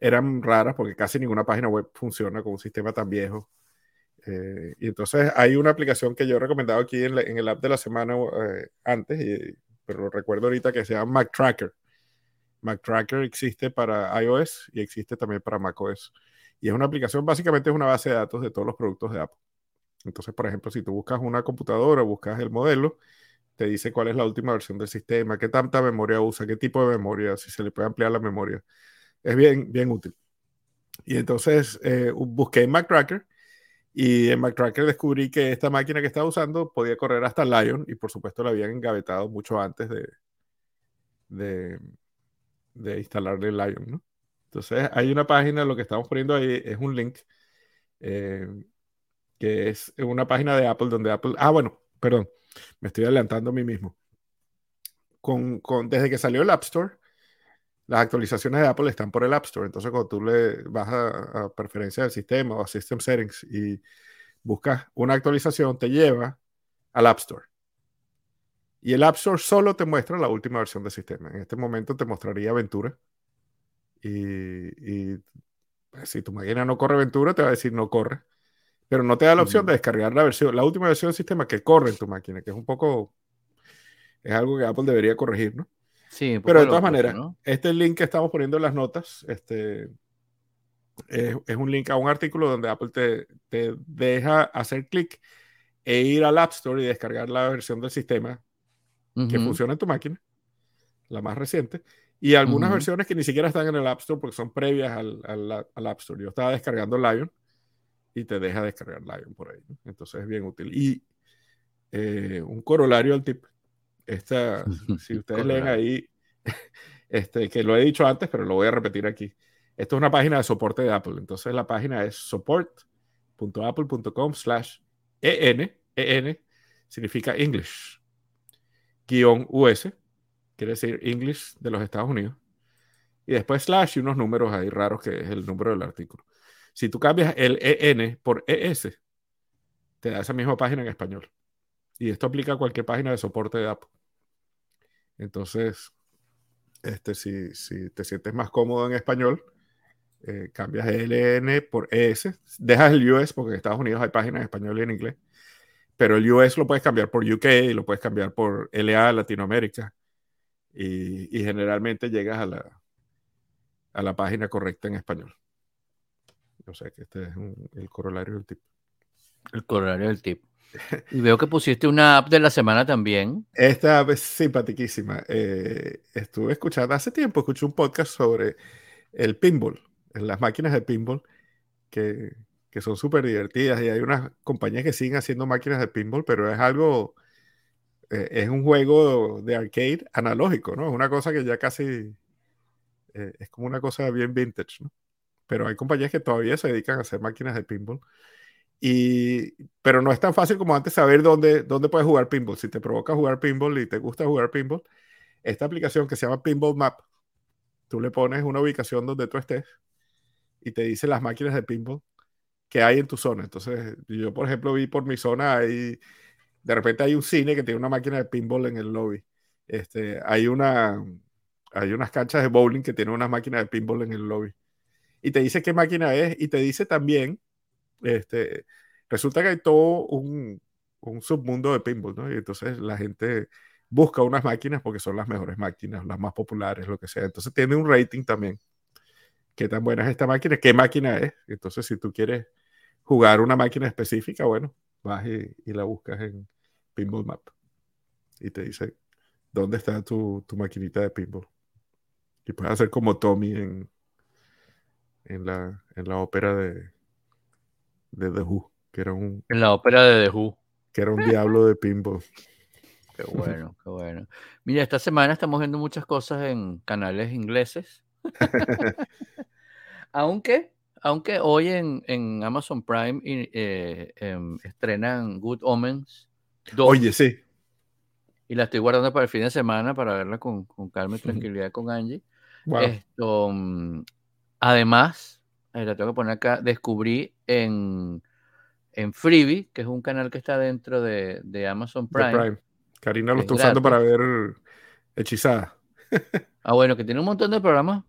eran raras porque casi ninguna página web funciona con un sistema tan viejo. Eh, y entonces hay una aplicación que yo he recomendado aquí en, el app de la semana eh, antes, pero recuerdo ahorita que se llama Mac Tracker. Mac Tracker existe para iOS y existe también para macOS. Y es una aplicación, básicamente es una base de datos de todos los productos de Apple. Entonces, por ejemplo, si tú buscas una computadora, buscas el modelo, te dice cuál es la última versión del sistema, qué tanta memoria usa, qué tipo de memoria, si se le puede ampliar la memoria. Es bien, bien útil. Y entonces eh, busqué en Mac Tracker y en MacTracker descubrí que esta máquina que estaba usando podía correr hasta Lion y por supuesto la habían engavetado mucho antes de, de, de instalarle Lion, ¿no? Entonces hay una página, lo que estamos poniendo ahí es un link, eh, que es una página de Apple donde Apple... Ah, bueno, perdón, me estoy adelantando a mí mismo. Con, con, desde que salió el App Store, las actualizaciones de Apple están por el App Store. Entonces, cuando tú le vas a, preferencia del sistema o a System Settings y buscas una actualización, te lleva al App Store. Y el App Store solo te muestra la última versión del sistema. En este momento te mostraría Ventura. Y, pues, si tu máquina no corre Ventura, te va a decir no corre. Pero no te da la opción de descargar la versión, la última versión del sistema que corre en tu máquina, que es un poco, es algo que Apple debería corregir, ¿no? Sí, pero de todas maneras, este link que estamos poniendo en las notas, este, es, un link a un artículo donde Apple te, te deja hacer clic e ir al App Store y descargar la versión del sistema que funciona en tu máquina, la más reciente, y algunas versiones que ni siquiera están en el App Store porque son previas al, al, App Store. Yo estaba descargando Lion y te deja descargar Lion por ahí. Entonces es bien útil. Y eh, un corolario al tip. Esta, si ustedes leen ahí, este, que lo he dicho antes, pero lo voy a repetir aquí. Esto es una página de soporte de Apple. Entonces la página es support.apple.com slash en. en significa English. Guión US, quiere decir English de los Estados Unidos. Y después slash y unos números ahí raros que es el número del artículo. Si tú cambias el EN por ES, te da esa misma página en español. Y esto aplica a cualquier página de soporte de Apple. Entonces, este, si, si te sientes más cómodo en español, eh, cambias LN por ES, dejas el US porque en Estados Unidos hay páginas en español y en inglés, pero el US lo puedes cambiar por UK y lo puedes cambiar por LA Latinoamérica y, generalmente llegas a la, a la página correcta en español. O sea que este es el corolario del tip. El corolario del tip. Y veo que pusiste una app de la semana también. Esta app es simpaticísima. Eh, estuve escuchando hace tiempo, escuché un podcast sobre el pinball las máquinas de pinball que, que son súper divertidas y hay unas compañías que siguen haciendo máquinas de pinball, pero es algo, eh, es un juego de arcade analógico, ¿no? Es una cosa que ya casi, eh, es como una cosa bien vintage, ¿no? Pero hay compañías que todavía se dedican a hacer máquinas de pinball. Y, pero no es tan fácil como antes saber dónde, dónde puedes jugar pinball. Si te provoca jugar pinball y te gusta jugar pinball, esta aplicación que se llama Pinball Map, tú le pones una ubicación donde tú estés y te dice las máquinas de pinball que hay en tu zona. Entonces, yo, por ejemplo, vi por mi zona, hay, de repente hay un cine que tiene una máquina de pinball en el lobby. Este, hay, una, hay unas canchas de bowling que tienen una máquina de pinball en el lobby. Y te dice qué máquina es y te dice también, este, resulta que hay todo un, un submundo de pinball, ¿no? Y entonces la gente busca unas máquinas porque son las mejores máquinas, las más populares, lo que sea. Entonces tiene un rating también qué tan buena es esta máquina, qué máquina es. Entonces, si tú quieres jugar una máquina específica, bueno, vas y, la buscas en Pinball Map y te dice dónde está tu, tu maquinita de pinball. Y puedes hacer como Tommy en, en, la, en la ópera de, de The Who, que era un... En la ópera de The Who. Que era un diablo de pinball. Qué bueno, qué bueno. Mira, esta semana estamos viendo muchas cosas en canales ingleses. aunque, aunque hoy en, Amazon Prime eh, em, estrenan Good Omens 2. Oye, sí. Y la estoy guardando para el fin de semana para verla con, con calma y tranquilidad con Angie. Esto, mm, además, la tengo que poner acá, descubrí en, en Freebie, que es un canal que está dentro de, Amazon Prime. Karina lo está usando para ver Hechizada. ah, bueno, que tiene un montón de programas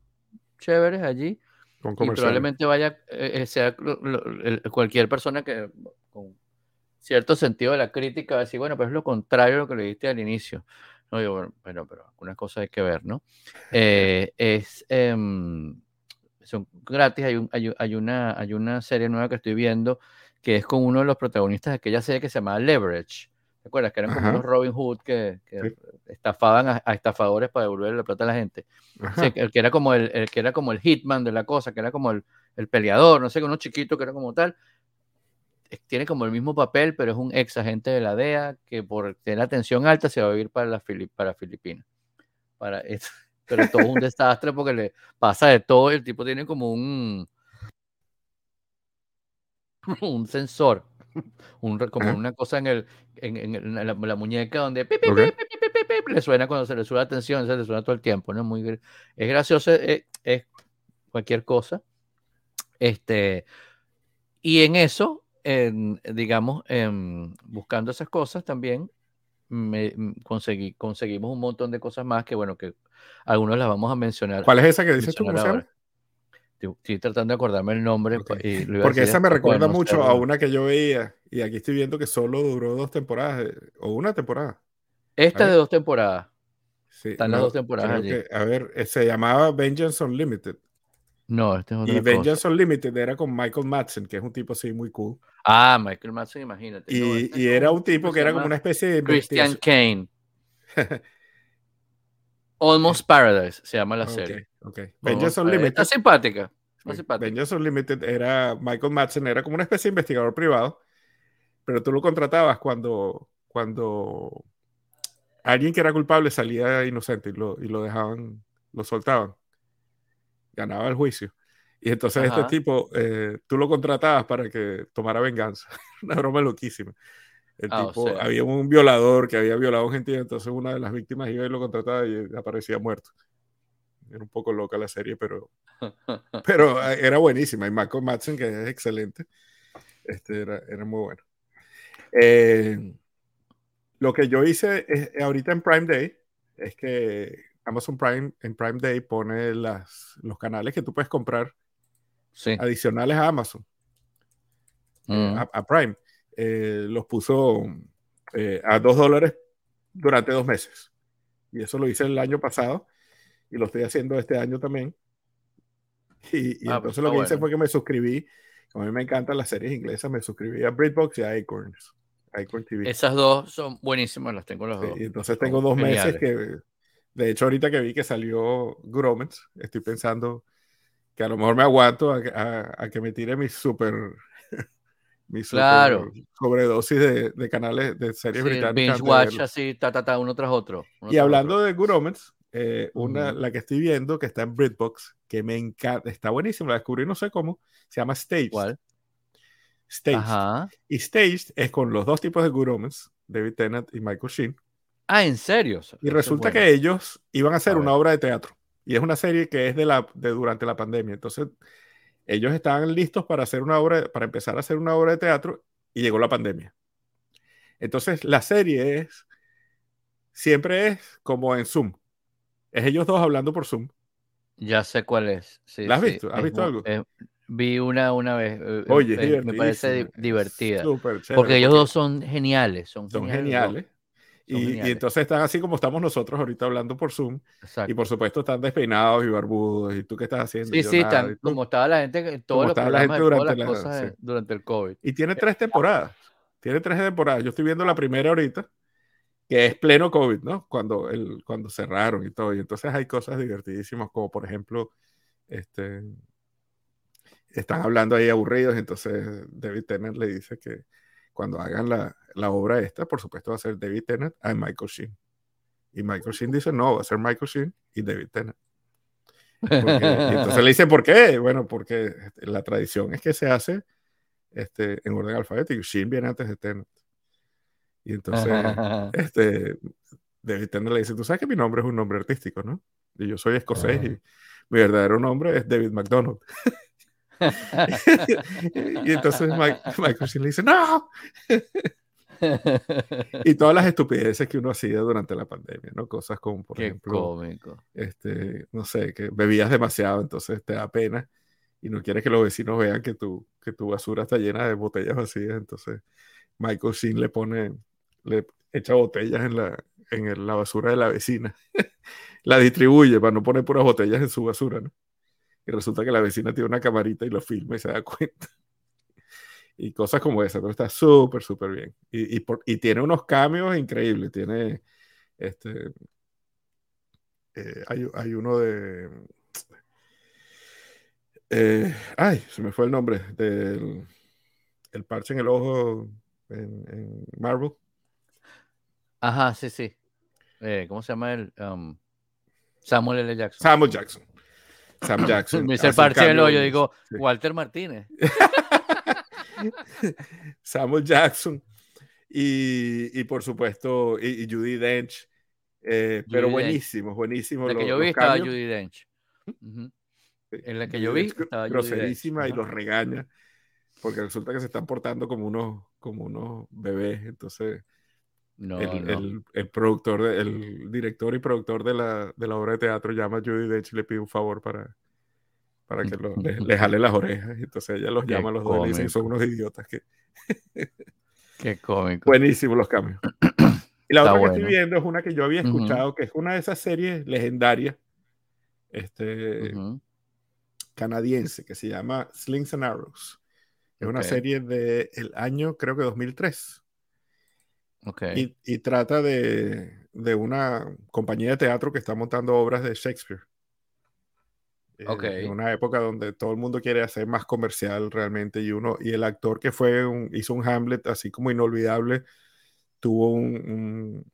chéveres allí. y probablemente vaya, eh, eh, sea cualquier persona que con cierto sentido de la crítica va a decir, bueno, pues es lo contrario a lo que le diste al inicio. No, digo, bueno, pero, pero algunas cosas hay que ver, ¿no? Eh, es, em, son gratis, hay, hay, una, hay una serie nueva que estoy viendo que es con uno de los protagonistas de aquella serie que se llama Leverage. ¿Te acuerdas? Que eran como unos Robin Hood que, estafaban a, estafadores para devolverle la plata a la gente. el que era como el, que era como el hitman de la cosa, que era como el, peleador, no sé, uno chiquito que era como tal. Tiene como el mismo papel, pero es un ex agente de la DEA que por tener la tensión alta se va a ir para, la para Filipinas. Para, pero todo un desastre porque le pasa de todo. El tipo tiene como un, un sensor un, como una cosa en, el, en, la, muñeca donde le suena cuando se le sube la tensión, se le suena todo el tiempo, ¿no? Muy, es gracioso, es, cualquier cosa. Este, y en eso, digamos, buscando esas cosas también, me, conseguí, conseguimos un montón de cosas más que, bueno, que algunos las vamos a mencionar. ¿Cuál es esa que dices tú? Estoy tratando de acordarme el nombre. Pues, Porque esa me recuerda mucho a una que yo veía y aquí estoy viendo que solo duró dos temporadas eh, o una temporada. Esta es de dos temporadas. Están las dos temporadas allí. a ver, eh, se llamaba Vengeance Unlimited. No, este es otra Y Vengeance Unlimited era con Michael Madsen, que es un tipo así muy cool. Ah, Michael Madsen, imagínate. Y, este y era un tipo que era como una especie de. Christian Kane. Almost Paradise se llama la serie. Ok, Vengeance Unlimited. Está simpática. Vengeance Unlimited era. Michael Madsen era como una especie de investigador privado, pero tú lo contratabas cuando. cuando alguien que era culpable salía inocente y lo, y lo dejaban, lo soltaban ganaba el juicio. Y entonces este tipo, eh, tú lo contratabas para que tomara venganza. una broma loquísima. El ah, tipo, había un violador que había violado a gente, entonces una de las víctimas iba y lo contrataba y aparecía muerto. Era un poco loca la serie, pero, pero eh, era buenísima. Y Michael Madsen, que es excelente, este, era, era muy bueno. Eh, lo que yo hice ahorita en Prime Day es que Amazon Prime en Prime Day pone las, los canales que tú puedes comprar adicionales a Amazon, eh, mm. a, Prime. Eh, los puso eh, a dos dólares durante dos meses. Y eso lo hice el año pasado y lo estoy haciendo este año también. Y, ah, pues entonces lo que hice fue que me suscribí. a mí me encantan las series inglesas, me suscribí a BritBox y a Acorns. TV. Esas dos son buenísimas, las tengo las dos. Y entonces tengo dos meses que de hecho, ahorita que vi que salió Gromets, estoy pensando que a lo mejor me aguanto a, que me tire mi super, mi claro. sobredosis de, canales de series sí, británicas. Binge watch así, ta, ta, ta, uno tras otro. y hablando de Gromets, eh, una, la que estoy viendo, que está en BritBox, que me encanta, está buenísima, la descubrí no sé cómo, se llama Staged. ¿Cuál? Staged. Y Staged es con los dos tipos de Gromets, David Tennant y Michael Sheen. Ah, ¿en serio? Y resulta que ellos iban a hacer una obra de teatro. Y es una serie que es de, la, de durante la pandemia. Entonces, ellos estaban listos para hacer una obra, para empezar a hacer una obra de teatro y llegó la pandemia. Entonces, la serie es, siempre es como en Zoom. Es ellos dos hablando por Zoom. Ya sé cuál es. ¿La has visto? ¿Has visto algo? vi una una vez. Eh, Oye, me parece divertida. porque ellos dos son geniales. Son, son geniales. Y, entonces están así como estamos nosotros ahorita hablando por Zoom. Y por supuesto están despeinados y barbudos. ¿Y tú qué estás haciendo? Sí, sí, están, como estaba la gente, todo la gente durante, cosas durante el COVID. Y tiene tres temporadas. Tiene tres temporadas. Yo estoy viendo la primera ahorita, que es pleno COVID, ¿no? Cuando, el, cuando cerraron y todo. Y entonces hay cosas divertidísimas, como por ejemplo, este, están hablando ahí aburridos. Entonces David Tennant le dice que cuando hagan la, la obra esta, por supuesto, va a ser David Tennant y Michael Sheen. Y Michael Sheen dice, no, va a ser Michael Sheen y David Tennant. y entonces le dice, ¿por qué? Bueno, porque la tradición es que se hace este, en orden alfabético. Sheen viene antes de Tennant. Y entonces este, David Tennant le dice, tú sabes que mi nombre es un nombre artístico, ¿no? Y yo soy escocés y mi verdadero nombre es David McDonald. y entonces Michael Sheen le dice, ¡No! y todas las estupideces que uno hacía durante la pandemia, ¿no? Cosas como, por ejemplo, este, no sé, que bebías demasiado, entonces te da pena y no quieres que los vecinos vean que tu, que tu basura está llena de botellas vacías, entonces Michael Sheen le pone, le echa botellas en la, en la basura de la vecina, la distribuye para no poner puras botellas en su basura, ¿no? Y resulta que la vecina tiene una camarita y lo filma y se da cuenta y cosas como esa, pero está súper, súper bien. Y, y, y, tiene unos cambios increíbles. Tiene, este, eh, hay, hay, uno de, eh, ay, se me fue el nombre, del el parche en el ojo en, Marvel. Ajá, sí, sí. Eh, ¿Cómo se llama el? Um, Samuel L. Jackson. Samuel Jackson. Sam Jackson. Me dice el parche en el ojo, yo digo, Walter Martínez. Samuel Jackson y, y por supuesto y, Judy Dench. Eh, pero buenísimo, buenísimo. La que yo vi estaba Judy Dench. En la que yo vi estaba groserísima y los regaña porque resulta que se están portando como unos, como unos bebés. Entonces, el, El, productor, el director y productor de la, de la obra de teatro llama a Judy Dench y le pide un favor para, para que le, jale las orejas. Entonces ella los llama a los dos y son unos idiotas que... Qué cómico. Buenísimo los cambios. Y la otra que estoy viendo es una que yo había escuchado, que es una de esas series legendarias este, canadiense, que se llama Slings and Arrows. Es una serie del el año, creo que 2003. Okay. Y, trata de, de, una compañía de teatro que está montando obras de Shakespeare. Eh, okay. en una época donde todo el mundo quiere hacer más comercial realmente y uno y el actor que fue hizo un Hamlet así como inolvidable tuvo un,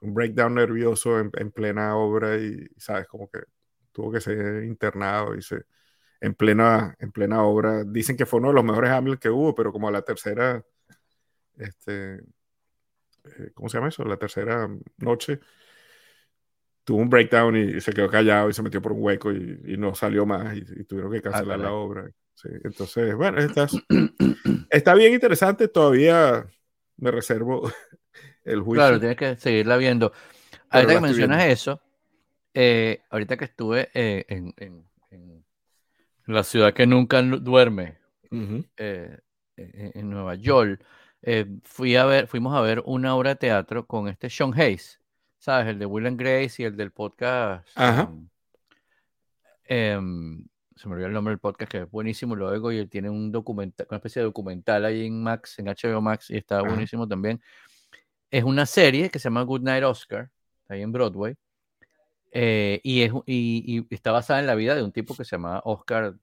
un, breakdown nervioso en, en, plena obra y sabes como que tuvo que ser internado y se en plena en plena obra dicen que fue uno de los mejores Hamlet que hubo pero como a la tercera este eh, ¿cómo se llama eso? La tercera noche tuvo un breakdown y, se quedó callado y se metió por un hueco y, no salió más y, tuvieron que cancelar la obra. entonces, bueno, está, está bien interesante, todavía me reservo el juicio. Claro, tienes que seguirla viendo. Ahorita que mencionas eso, eh, ahorita que estuve eh, en, en, la ciudad que nunca duerme, en, en, Nueva York, eh, fui a ver, fuimos a ver una obra de teatro con este Sean Hayes, ¿sabes? El de Will and Grace y el del podcast. Em, em, se me olvidó el nombre del podcast, que es buenísimo, lo oigo, y él tiene un documental, una especie de documental ahí en Max, en HBO Max, y está buenísimo también. Es una serie que se llama Good Night Oscar, ahí en Broadway, eh, y, es, y, y, está basada en la vida de un tipo que se llama Oscar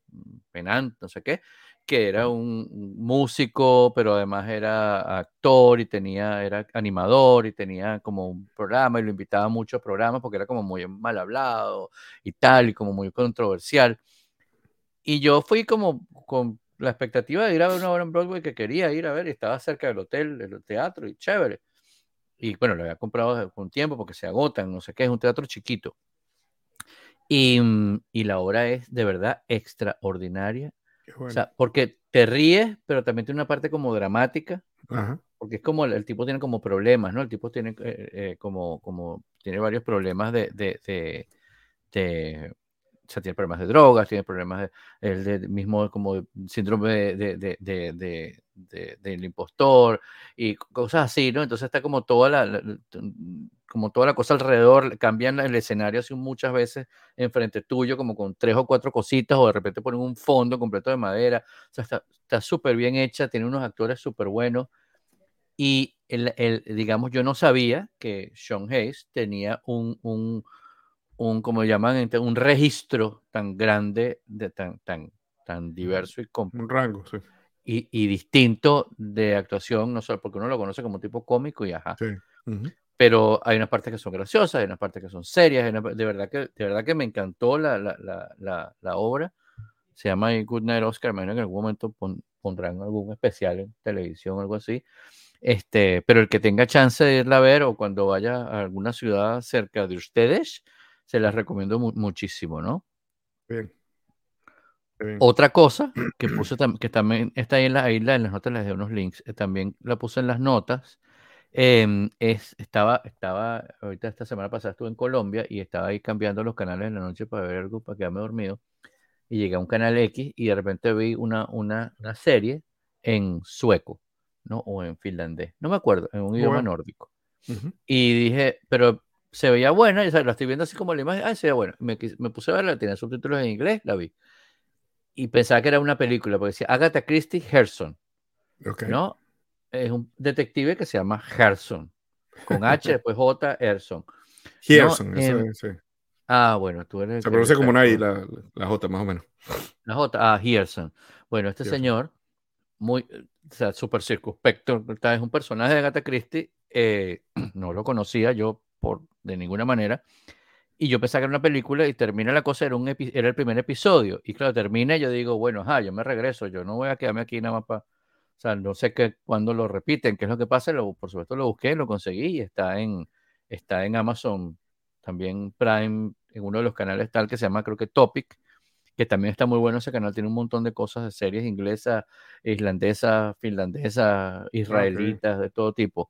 Penant, no sé qué, que era un músico, pero además era actor y tenía, era animador y tenía como un programa y lo invitaba a muchos programas porque era como muy mal hablado y tal, y como muy controversial. Y yo fui como con la expectativa de ir a ver una obra en Broadway que quería ir a ver y estaba cerca del hotel, del teatro y chévere. Y bueno, lo había comprado con tiempo porque se agotan, no sé qué, es un teatro chiquito. Y, mm, y la obra es de verdad extraordinaria o sea, porque te ríes, pero también tiene una parte como dramática. Porque es como el, tipo tiene como problemas, ¿no? El tipo tiene eh, eh, como, como, tiene varios problemas de, de, de, o sea, tiene problemas de drogas, tiene problemas de, el de, mismo como síndrome de, de, del impostor y cosas así, ¿no? Entonces está como toda la, como toda la cosa alrededor, cambian el escenario así muchas veces enfrente tuyo, como con tres o cuatro cositas, o de repente ponen un fondo completo de madera. O sea, está súper bien hecha, tiene unos actores súper buenos. Y el, el, digamos, yo no sabía que Sean Hayes tenía un, un, un como llaman, un registro tan grande, de, tan, tan, tan diverso y Un rango, sí. Y, y, distinto de actuación, no solo porque uno lo conoce como tipo cómico y ajá. Sí pero hay unas partes que son graciosas, hay unas partes que son serias, de, verdad que, de verdad que me encantó la, la, la, la obra. Se llama Good Night Oscar, imagino que en algún momento pondrán algún especial en televisión o algo así. Este, pero el que tenga chance de irla a ver o cuando vaya a alguna ciudad cerca de ustedes, se las recomiendo muchísimo, ¿no? Bien. Otra cosa que puse que también está ahí en la isla, en las notas les de unos links, eh, también la puse en las notas, Em, es, estaba, estaba, ahorita esta semana pasada estuve en Colombia y estaba ahí cambiando los canales en la noche para ver algo, para quedarme dormido. Y llegué a un canal X y de repente vi una, una, una serie en sueco, ¿no? O en finlandés, no me acuerdo, en un idioma nórdico. Y dije, pero se veía buena, y, la estoy viendo así como la imagen, ah, se veía buena. Me, me puse a verla, tenía subtítulos en inglés, la vi. Y pensaba que era una película, porque decía Agatha Christie Herson. ¿No? Es un detective que se llama Gerson, con H, después J, Erson. Gerson, em, sí. Ah, bueno, tú eres. Se pronuncia como una I, la, la, J, más o menos. La J, ah, Gerson. Bueno, este señor, muy, o sea, súper circunspecto, es un personaje de Agatha Christie, eh, no lo conocía yo por, de ninguna manera, y yo pensaba que era una película y termina la cosa, era, un era el primer episodio, y claro, termina y yo digo, bueno, ajá, yo me regreso, yo no voy a quedarme aquí nada más para o sea, no sé qué, cuándo lo repiten, qué es lo que pasa. Lo, por supuesto lo busqué, lo conseguí y está en, está en Amazon, también Prime, en uno de los canales tal que se llama, creo que Topic, que también está muy bueno ese canal. Tiene un montón de cosas de series inglesas, islandesas, finlandesas, israelitas, de todo tipo.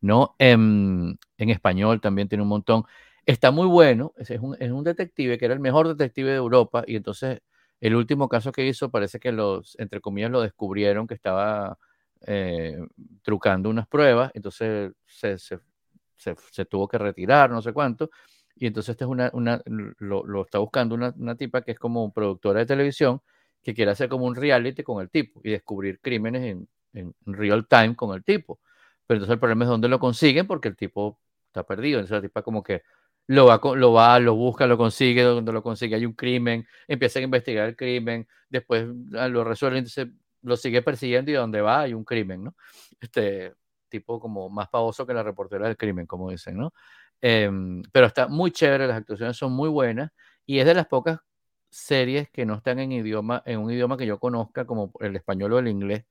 ¿no? En, en, español también tiene un montón. Está muy bueno, es un, es un detective que era el mejor detective de Europa y entonces el último caso que hizo parece que los, entre comillas, lo descubrieron que estaba eh, trucando unas pruebas, entonces se, se, tuvo que retirar, no sé cuánto. Y entonces este es una, una lo, está buscando una, una, tipa que es como productora de televisión que quiere hacer como un reality con el tipo y descubrir crímenes en, en real time con el tipo. Pero entonces el problema es dónde lo consiguen porque el tipo está perdido. Entonces la tipa como que lo va, lo va, lo busca, lo consigue, donde lo consigue hay un crimen, empiezan a investigar el crimen, después ah, lo resuelven, entonces lo sigue persiguiendo y donde va hay un crimen, ¿no? Este tipo como más pavoso que la reportera del crimen, como dicen, ¿no? Em, pero está muy chévere, las actuaciones son muy buenas y es de las pocas series que no están en idioma, en un idioma que yo conozca como el español o el inglés,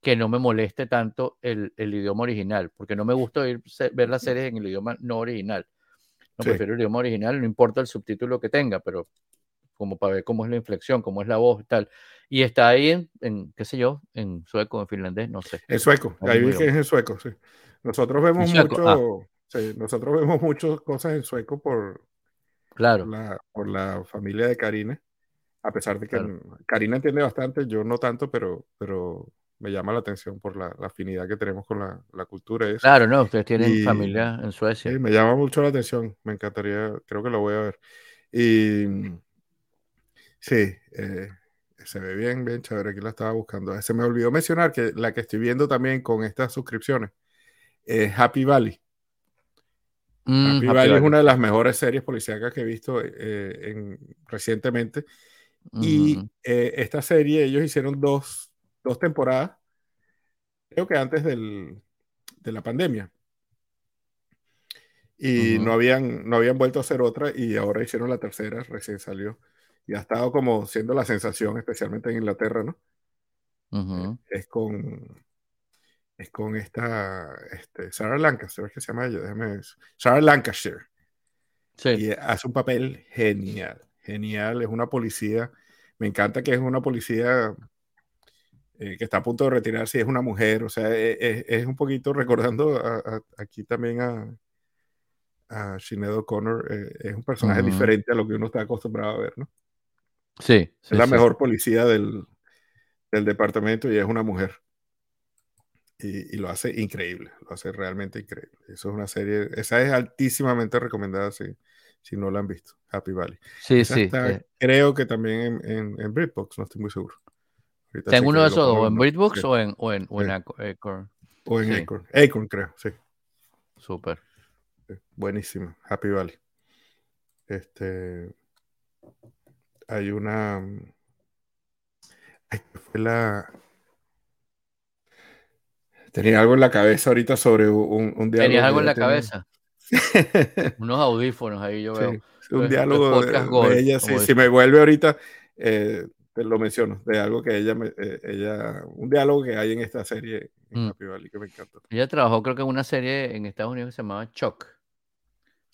que no me moleste tanto el, el idioma original, porque no me gusta ver las series en el idioma no original. No prefiero el idioma original, no importa el subtítulo que tenga, pero como para ver cómo es la inflexión, cómo es la voz y tal. Y está ahí en, qué sé yo, en sueco, en finlandés, no sé. En sueco, ahí vi que es en sueco, sí. Nosotros vemos mucho, ah. sí, nosotros vemos muchas cosas en sueco por, claro. la, por la familia de Karina, a pesar de que Karina entiende bastante, yo no tanto, pero, pero me llama la atención por la, afinidad que tenemos con la, la cultura. Eso. Claro, no, ustedes tienen familia en Suecia. Sí, me llama mucho la atención, me encantaría, creo que lo voy a ver. Y sí, eh, se ve bien, bien chévere, aquí la estaba buscando. Se me olvidó mencionar que la que estoy viendo también con estas suscripciones es Happy Valley. Mm, Happy, Valley, es una de las mejores series policíacas que he visto eh, en, recientemente. Y eh, esta serie, ellos hicieron dos dos temporadas, creo que antes del, de la pandemia. Y no, habían, no habían vuelto a hacer otra y ahora hicieron la tercera, recién salió. Y ha estado como siendo la sensación, especialmente en Inglaterra, ¿no? Eh, es con es con esta este, Sarah Lancaster, ¿qué se llama ella? Déjame Sarah Lancashire. Sí. Y hace un papel genial, genial. Es una policía. Me encanta que es una policía eh, que está a punto de retirarse y es una mujer, o sea, e, e, es, un poquito recordando aquí también a, a Sinead O'Connor, eh, es un personaje diferente a lo que uno está acostumbrado a ver, ¿no? Sí. es la mejor policía del, del, departamento y es una mujer. Y, y, lo hace increíble, lo hace realmente increíble. Eso es una serie, esa es altísimamente recomendada si, si no la han visto, Happy Valley. Sí, sí. Eh. Creo que también en, en, en Britbox, no estoy muy seguro. Tengo uno de esos dos, o en BritBox o en, o en, o en Acorn. O en Acorn. Acorn, creo, sí. Súper. Buenísimo. Happy Valley. Este. Hay una. fue la. Tenía algo en la cabeza ahorita sobre un, un diálogo. ¿Tenías algo en la cabeza? Unos audífonos ahí yo veo. un diálogo de, ella. Sí, si me vuelve ahorita, eh, te lo menciono, de algo que ella, eh, ella, un diálogo que hay en esta serie en mm. Happy Valley que me encanta. Ella trabajó creo que en una serie en Estados Unidos que se llamaba Chuck.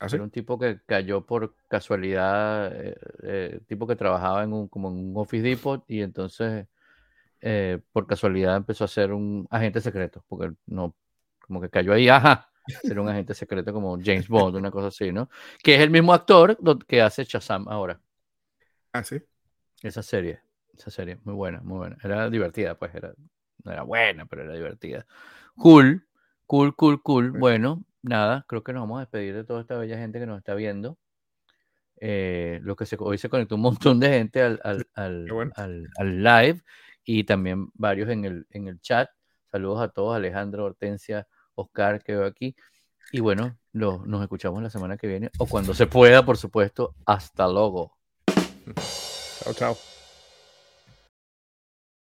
¿Ah, Era un tipo que cayó por casualidad, eh, eh, tipo que trabajaba en un, como en un Office Depot y entonces por casualidad empezó a ser un agente secreto, porque no, como que cayó ahí, ajá, era un agente secreto como James Bond, una cosa así, ¿no? Que es el mismo actor que hace Shazam ahora. Ah, sí. Esa serie. Esa serie, muy buena, muy buena. Era divertida, pues, era, no era buena, pero era divertida. Cool, cool, cool, cool. Bueno, nada, creo que nos vamos a despedir de toda esta bella gente que nos está viendo. Eh, lo que se, hoy se conectó un montón de gente al, al, al, al, live y también varios en el, en el chat. Saludos a todos, Alejandro, Hortensia, Oscar, que veo aquí. Y bueno, lo, nos escuchamos la semana que viene o cuando se pueda, por supuesto. Hasta luego. Chao, chao.